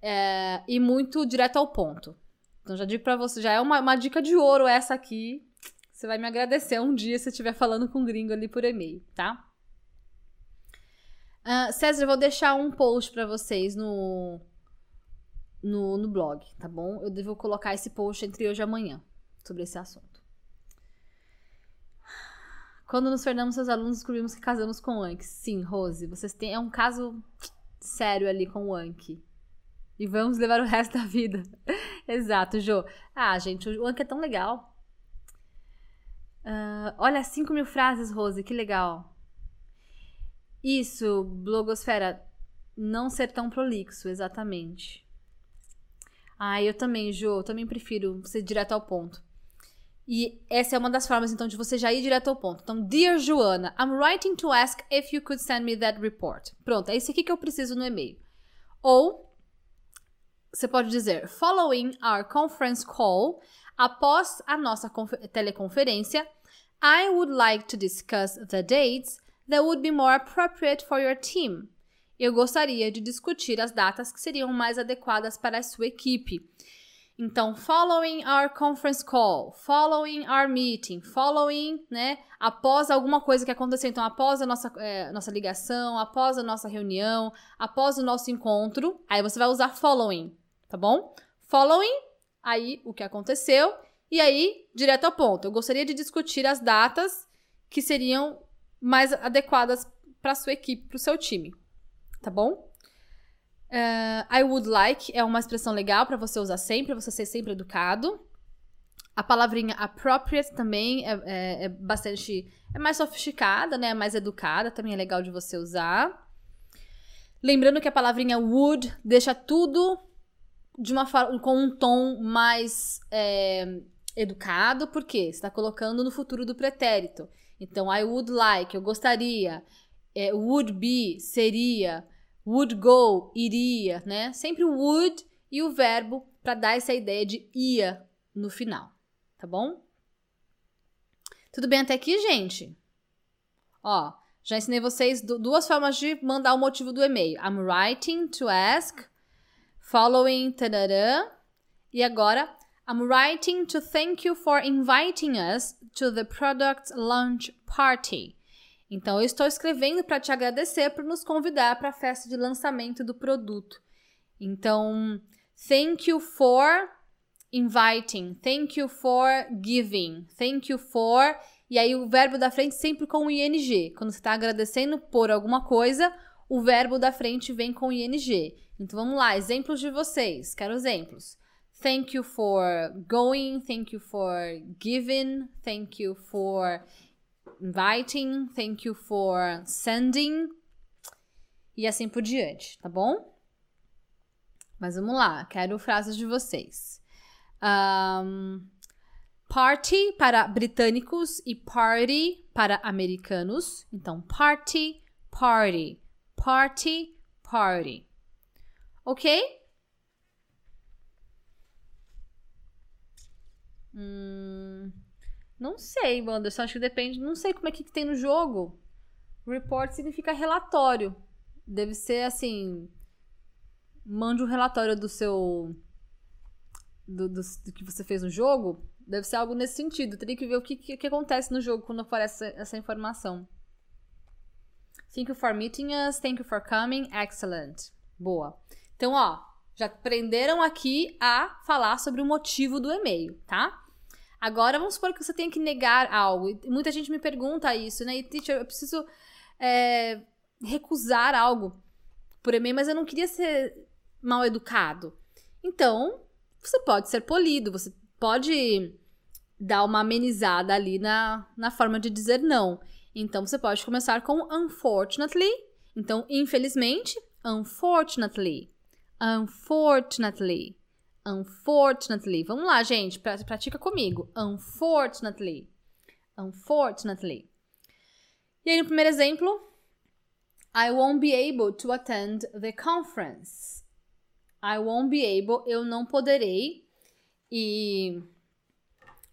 S2: É, e muito direto ao ponto. Então já digo para você, já é uma, uma dica de ouro essa aqui. Você vai me agradecer um dia se estiver falando com um gringo ali por e-mail, tá? Uh, César, eu vou deixar um post para vocês no, no, no blog, tá bom? Eu devo colocar esse post entre hoje e amanhã sobre esse assunto. Quando nos tornamos seus alunos, descobrimos que casamos com o Anki. Sim, Rose, vocês têm. É um caso sério ali com o Anki. E vamos levar o resto da vida. Exato, Jo. Ah, gente, o Anki é tão legal. Uh, olha, 5 mil frases, Rose, que legal. Isso, blogosfera, não ser tão prolixo, exatamente. Ah, eu também, Jo, eu também prefiro ser direto ao ponto. E essa é uma das formas, então, de você já ir direto ao ponto. Então, Dear Joana, I'm writing to ask if you could send me that report. Pronto, é isso aqui que eu preciso no e-mail. Ou, você pode dizer, following our conference call, após a nossa teleconferência, I would like to discuss the dates that would be more appropriate for your team. Eu gostaria de discutir as datas que seriam mais adequadas para a sua equipe. Então, following our conference call, following our meeting, following, né? Após alguma coisa que aconteceu. Então, após a nossa, é, nossa ligação, após a nossa reunião, após o nosso encontro, aí você vai usar following, tá bom? Following, aí o que aconteceu, e aí, direto ao ponto. Eu gostaria de discutir as datas que seriam mais adequadas para sua equipe, para o seu time, tá bom? Uh, I would like é uma expressão legal para você usar sempre, você ser sempre educado. A palavrinha appropriate também é, é, é, bastante. É mais sofisticada, né? É mais educada, também é legal de você usar. Lembrando que a palavrinha would deixa tudo de uma com um tom mais é, educado, porque está colocando no futuro do pretérito. Então, I would like, eu gostaria. É, would be, seria. Would go, iria, né? Sempre o would e o verbo para dar essa ideia de ia no final, tá bom? Tudo bem até aqui, gente? Ó, já ensinei vocês duas formas de mandar o motivo do e-mail. I'm writing to ask, following, tarará. E agora, I'm writing to thank you for inviting us to the product launch party. Então, eu estou escrevendo para te agradecer por nos convidar para a festa de lançamento do produto. Então, thank you for inviting, thank you for giving, thank you for. E aí, o verbo da frente sempre com o ing. Quando você está agradecendo por alguma coisa, o verbo da frente vem com ing. Então, vamos lá, exemplos de vocês. Quero exemplos. Thank you for going, thank you for giving, thank you for inviting, thank you for sending e assim por diante, tá bom? Mas vamos lá, quero frases de vocês. Um, party para britânicos e party para americanos. Então, party, party, party, party. Ok? Hum, não sei, Wanderson. Acho que depende. Não sei como é que, tem no jogo. Report significa relatório. Deve ser assim. Mande um relatório do seu. Do, do, do, que você fez no jogo. Deve ser algo nesse sentido. Teria que ver o que, que, que acontece no jogo quando aparece essa, essa informação. Thank you for meeting us. Thank you for coming. Excellent. Boa. Então, ó, já aprenderam aqui a falar sobre o motivo do e-mail, tá? Agora, vamos supor que você tenha que negar algo. Muita gente me pergunta isso, né? E, teacher, eu preciso é, recusar algo por e-mail, mas eu não queria ser mal educado. Então, você pode ser polido, você pode dar uma amenizada ali na, na forma de dizer não. Então, você pode começar com unfortunately. Então, infelizmente, unfortunately. Unfortunately. Unfortunately. Vamos lá, gente. Pratica comigo. Unfortunately. Unfortunately. E aí, no primeiro exemplo, I won't be able to attend the conference. I won't be able, eu não poderei. E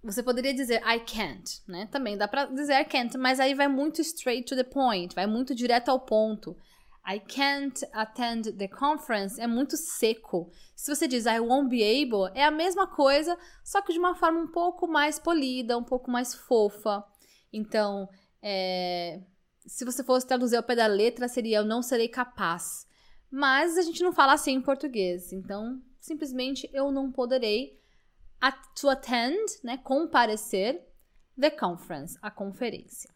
S2: você poderia dizer I can't, né? Também dá pra dizer I can't, mas aí vai muito straight to the point, vai muito direto ao ponto. I can't attend the conference é muito seco. Se você diz I won't be able, é a mesma coisa, só que de uma forma um pouco mais polida, um pouco mais fofa. Então, é, se você fosse traduzir ao pé da letra, seria eu não serei capaz. Mas a gente não fala assim em português. Então, simplesmente eu não poderei at to attend, né, comparecer the conference, a conferência.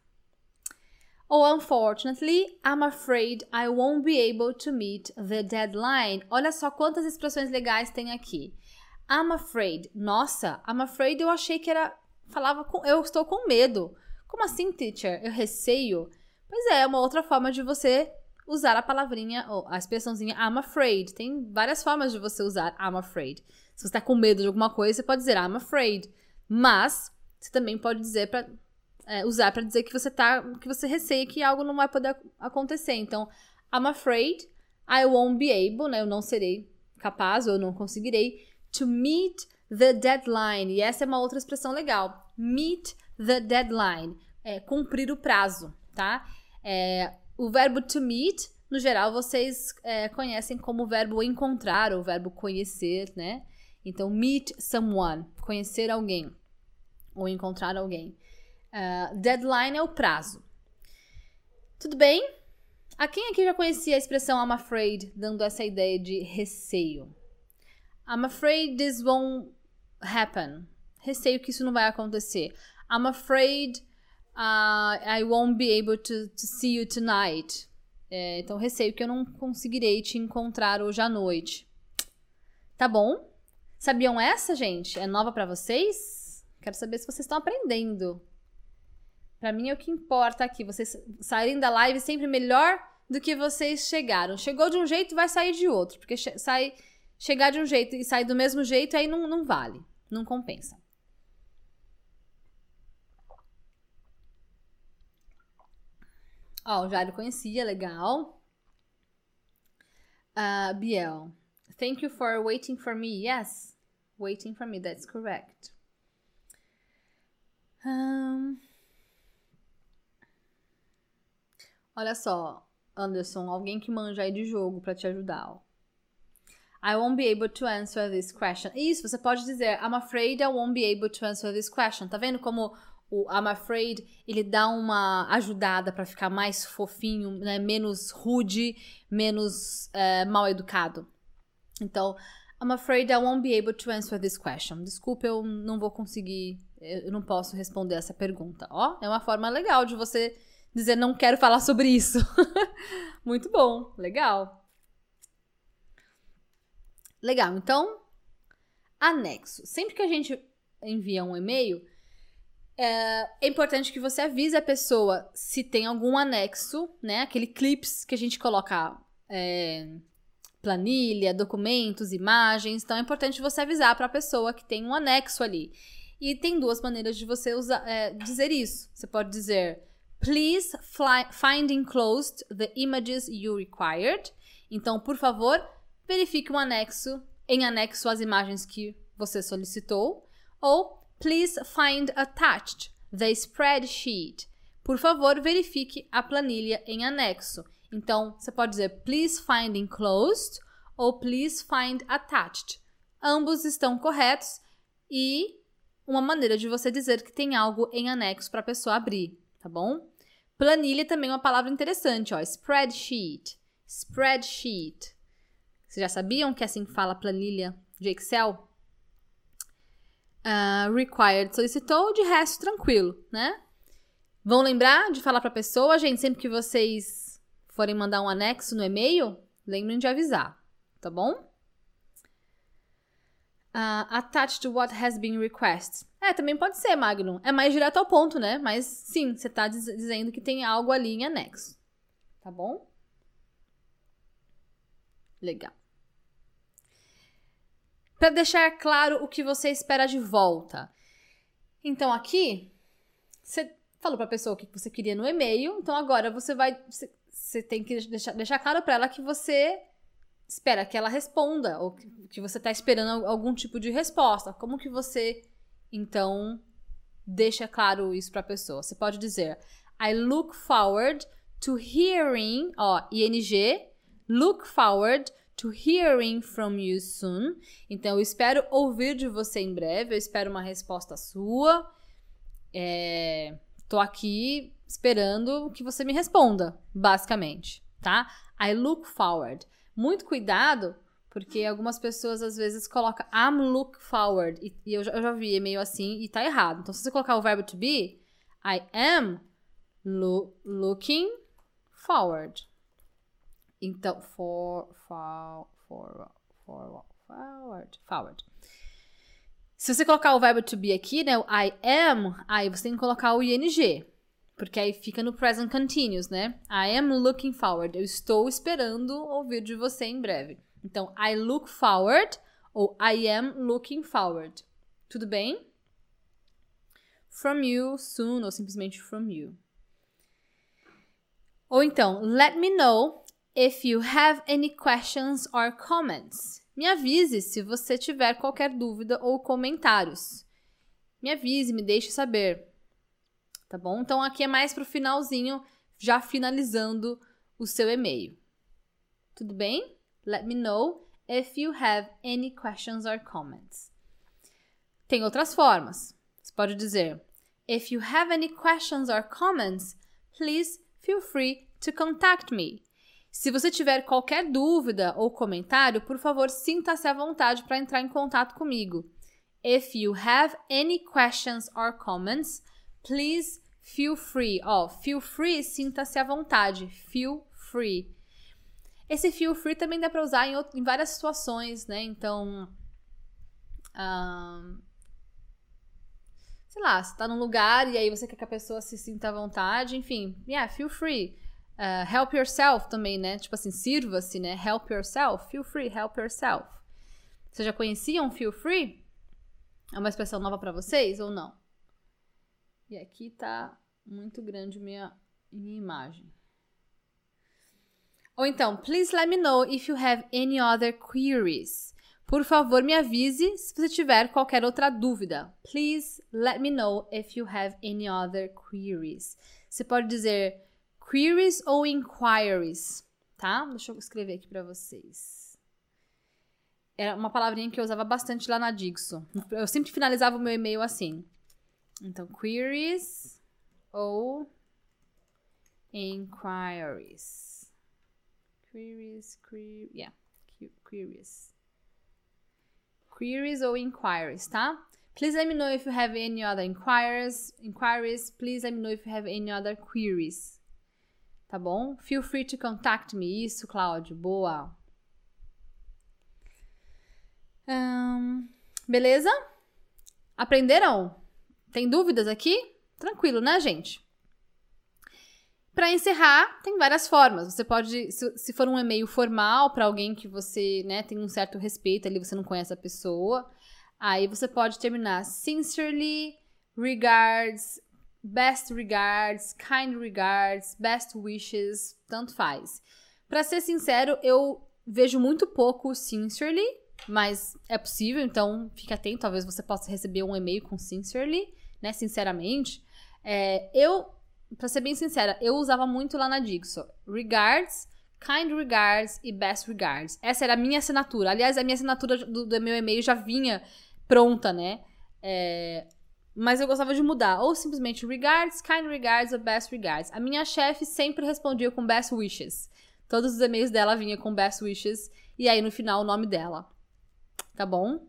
S2: Ou unfortunately, I'm afraid I won't be able to meet the deadline. Olha só quantas expressões legais tem aqui. I'm afraid. Nossa, I'm afraid eu achei que era. Falava com. Eu estou com medo. Como assim, teacher? Eu receio? Pois é, é uma outra forma de você usar a palavrinha, ou a expressãozinha I'm afraid. Tem várias formas de você usar I'm afraid. Se você está com medo de alguma coisa, você pode dizer I'm afraid. Mas você também pode dizer para é, usar para dizer que você tá, que você receia que algo não vai poder acontecer. Então, I'm afraid I won't be able, né? Eu não serei capaz ou eu não conseguirei to meet the deadline. E essa é uma outra expressão legal. Meet the deadline, é cumprir o prazo, tá? É, o verbo to meet, no geral, vocês é, conhecem como o verbo encontrar ou o verbo conhecer, né? Então, meet someone, conhecer alguém ou encontrar alguém. Uh, deadline é o prazo. Tudo bem? A quem aqui já conhecia a expressão I'm afraid, dando essa ideia de receio? I'm afraid this won't happen. Receio que isso não vai acontecer. I'm afraid uh, I won't be able to, to see you tonight. É, então, receio que eu não conseguirei te encontrar hoje à noite. Tá bom? Sabiam essa, gente? É nova para vocês? Quero saber se vocês estão aprendendo. Para mim é o que importa aqui. Vocês saírem da live sempre melhor do que vocês chegaram. Chegou de um jeito, vai sair de outro, porque che sai, chegar de um jeito e sair do mesmo jeito aí não, não vale, não compensa. Ó, o Jairo conhecia, legal. Uh, Biel, thank you for waiting for me. Yes, waiting for me, that's correct. Um, olha só, Anderson, alguém que manja aí de jogo para te ajudar. Ó. I won't be able to answer this question. Isso, você pode dizer I'm afraid I won't be able to answer this question. Tá vendo como o I'm afraid ele dá uma ajudada para ficar mais fofinho, né? menos rude, menos uh, mal educado. Então, I'm afraid I won't be able to answer this question. Desculpa, eu não vou conseguir, eu não posso responder essa pergunta. Ó, é uma forma legal de você dizer não quero falar sobre isso. Muito bom, legal. Legal, então, anexo. Sempre que a gente envia um e-mail, é, é, importante que você avise a pessoa se tem algum anexo, né? Aquele clips que a gente coloca é, planilha, documentos, imagens. Então é importante você avisar para a pessoa que tem um anexo ali. E tem duas maneiras de você usar, é, dizer isso. Você pode dizer Please fly, find enclosed the images you required. Então, por favor, verifique um anexo em anexo às imagens que você solicitou. Ou Please find attached the spreadsheet. Por favor, verifique a planilha em anexo. Então, você pode dizer please find enclosed ou please find attached. Ambos estão corretos e uma maneira de você dizer que tem algo em anexo para a pessoa abrir, tá bom? Planilha também é uma palavra interessante, ó, spreadsheet. Spreadsheet. Vocês já sabiam que é assim fala planilha de Excel? Uh, required solicitou, de resto tranquilo, né? Vão lembrar de falar para a pessoa, gente, sempre que vocês forem mandar um anexo no e-mail, lembrem de avisar, tá bom? Uh, attached to what has been requested. É, também pode ser, Magnum. É mais direto ao ponto, né? Mas sim, você está diz dizendo que tem algo ali em anexo. Tá bom? Legal para deixar claro o que você espera de volta. Então aqui você falou para a pessoa o que você queria no e-mail, então agora você vai você, tem que deixar, deixar claro para ela que você espera que ela responda ou que, você está esperando algum tipo de resposta. Como que você então deixa claro isso para a pessoa? Você pode dizer I look forward to hearing, ó, ing, look forward to hearing from you soon. Então, eu espero ouvir de você em breve. Eu espero uma resposta sua. É, tô aqui esperando que você me responda, basicamente, tá? I look forward. Muito cuidado, porque algumas pessoas às vezes colocam I'm look forward. E, e eu, já, eu, já, vi e-mail assim e tá errado. Então, se você colocar o verbo to be, I am lo looking forward. Então, for, for, for, for, forward, forward. Se você colocar o verbo to be aqui, né, o I am, aí você tem que colocar o ing, porque aí fica no present continuous, né? I am looking forward. Eu estou esperando ouvir de você em breve. Então, I look forward ou I am looking forward. Tudo bem? From you soon ou simplesmente from you. Ou então, let me know If you have any questions or comments, me avise se você tiver qualquer dúvida ou comentários. Me avise, me deixe saber. Tá bom? Então aqui é mais pro finalzinho, já finalizando o seu e-mail. Tudo bem? Let me know if you have any questions or comments. Tem outras formas. Você pode dizer: If you have any questions or comments, please feel free to contact me. Se você tiver qualquer dúvida ou comentário, por favor, sinta-se à vontade para entrar em contato comigo. If you have any questions or comments, please feel free. Ó, feel free, sinta-se à vontade. Feel free. Esse feel free também dá para usar em, em, várias situações, né? Então, um, sei lá, você tá num lugar e aí você quer que a pessoa se sinta à vontade, enfim, yeah, feel free. Uh, help yourself também, né? Tipo assim, sirva-se, né? Help yourself. Feel free, help yourself. Vocês já conheciam feel free? É uma expressão nova para vocês ou não? E aqui tá muito grande minha, minha imagem. Ou então, please let me know if you have any other queries. Por favor, me avise se você tiver qualquer outra dúvida. Please let me know if you have any other queries. Você pode dizer queries ou inquiries, tá? Deixa eu escrever aqui para vocês. Era uma palavrinha que eu usava bastante lá na Dixon. Eu sempre finalizava o meu e-mail assim. Então, queries ou inquiries. Queries, query, yeah, queries. Queries ou inquiries, tá? Please let me know if you have any other inquiries. Inquiries. Please let me know if you have any other queries. Tá bom? Feel free to contact me. Isso, Cláudio. Boa. Um, beleza? Aprenderam? Tem dúvidas aqui? Tranquilo, né, gente? Para encerrar, tem várias formas. Você pode, se, for um e-mail formal para alguém que você né, tem um certo respeito ali, você não conhece a pessoa, aí você pode terminar sincerely, regards, best regards, kind regards, best wishes, tanto faz. Para ser sincero, eu vejo muito pouco sincerely, mas é possível, então fique atento, talvez você possa receber um e-mail com sincerely né, sinceramente, é, eu, pra ser bem sincera, eu usava muito lá na Dixon. Regards, kind regards e best regards. Essa era a minha assinatura. Aliás, a minha assinatura do, do meu e-mail já vinha pronta, né? É, mas eu gostava de mudar. Ou simplesmente regards, kind regards ou best regards. A minha chefe sempre respondia com best wishes. Todos os e-mails dela vinham com best wishes. E aí no final o nome dela. Tá bom?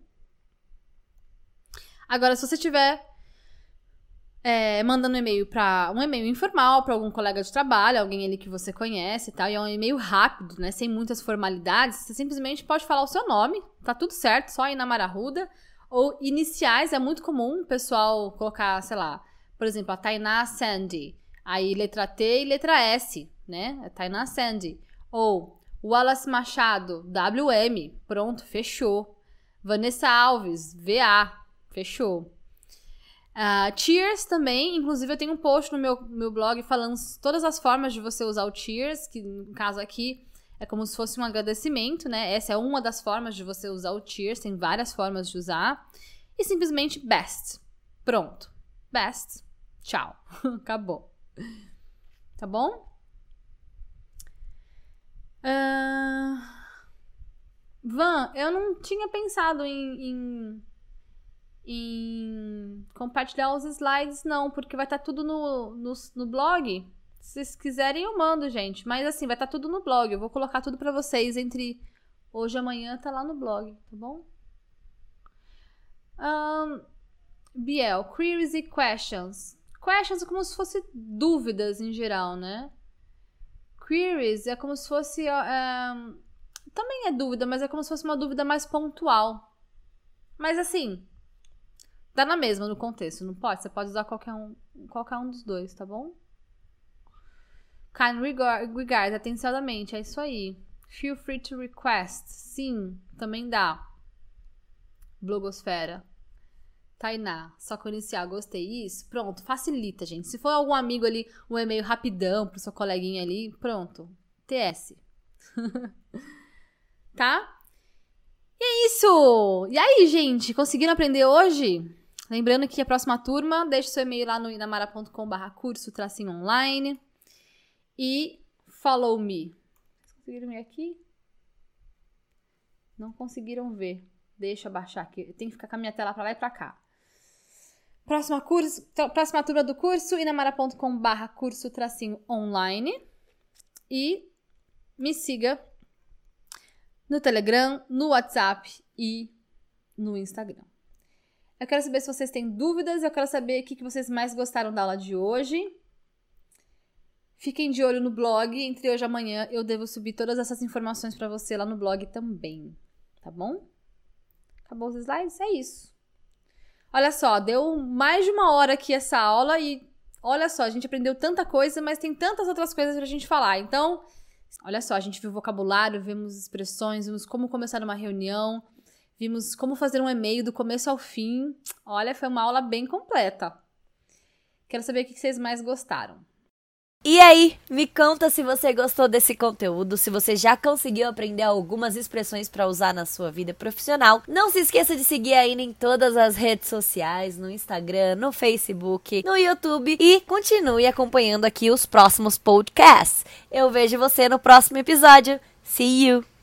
S2: Agora, se você tiver é, mandando um e-mail para um e-mail informal para algum colega de trabalho, alguém ali que você conhece e tal, e é um e-mail rápido, né, sem muitas formalidades, você simplesmente pode falar o seu nome, tá tudo certo, só ir na Mararuda, ou iniciais, é muito comum o pessoal colocar, sei lá, por exemplo, a Tainá Sandy, aí letra T e letra S, né, a Tainá Sandy, ou Wallace Machado, WM, pronto, fechou. Vanessa Alves, VA, fechou. Uh, Cheers também, inclusive eu tenho um post no meu, meu blog falando todas as formas de você usar o Cheers, que no caso aqui é como se fosse um agradecimento, né? Essa é uma das formas de você usar o Cheers, tem várias formas de usar. E simplesmente best. Pronto. Best. Tchau. Acabou. Tá bom? Uh... Van, eu não tinha pensado em, em em compartilhar os slides, não, porque vai estar tá tudo no, no, no, blog. Se vocês quiserem, eu mando, gente. Mas assim, vai estar tá tudo no blog. Eu vou colocar tudo para vocês entre hoje e amanhã, tá lá no blog, tá bom? Um, Biel, queries e questions. Questions é como se fosse dúvidas em geral, né? Queries é como se fosse. Um, também é dúvida, mas é como se fosse uma dúvida mais pontual. Mas assim, Dá na mesma no contexto, não pode? Você pode usar qualquer um, qualquer um dos dois, tá bom? Kind regard, regard atenciosamente, é isso aí. Feel free to request. Sim, também dá. Blogosfera. Tainá, só inicial, gostei. Isso, pronto, facilita, gente. Se for algum amigo ali, um e-mail rapidão pro seu coleguinha ali, pronto. TS. tá? E é isso! E aí, gente, conseguiram aprender hoje? Lembrando que a próxima turma, deixe seu e-mail lá no inamara.com.br curso tracinho online. E follow me. Vocês conseguiram ver aqui? Não conseguiram ver. Deixa eu baixar aqui. Tem que ficar com a minha tela pra lá e pra cá. Próxima, curso, próxima turma do curso, inamara.com.br curso tracinho online. E me siga no Telegram, no WhatsApp e no Instagram. Eu quero saber se vocês têm dúvidas, eu quero saber o que vocês mais gostaram da aula de hoje. Fiquem de olho no blog, entre hoje e amanhã eu devo subir todas essas informações para você lá no blog também, tá bom? Acabou os slides? É isso. Olha só, deu mais de uma hora aqui essa aula e olha só, a gente aprendeu tanta coisa, mas tem tantas outras coisas pra gente falar. Então, olha só, a gente viu vocabulário, vimos expressões, vimos como começar uma reunião, vimos como fazer um e-mail do começo ao fim. Olha, foi uma aula bem completa. Quero saber o que vocês mais gostaram.
S1: E aí, me conta se você gostou desse conteúdo, se você já conseguiu aprender algumas expressões para usar na sua vida profissional. Não se esqueça de seguir aí em todas as redes sociais, no Instagram, no Facebook, no YouTube e continue acompanhando aqui os próximos podcasts. Eu vejo você no próximo episódio. See you!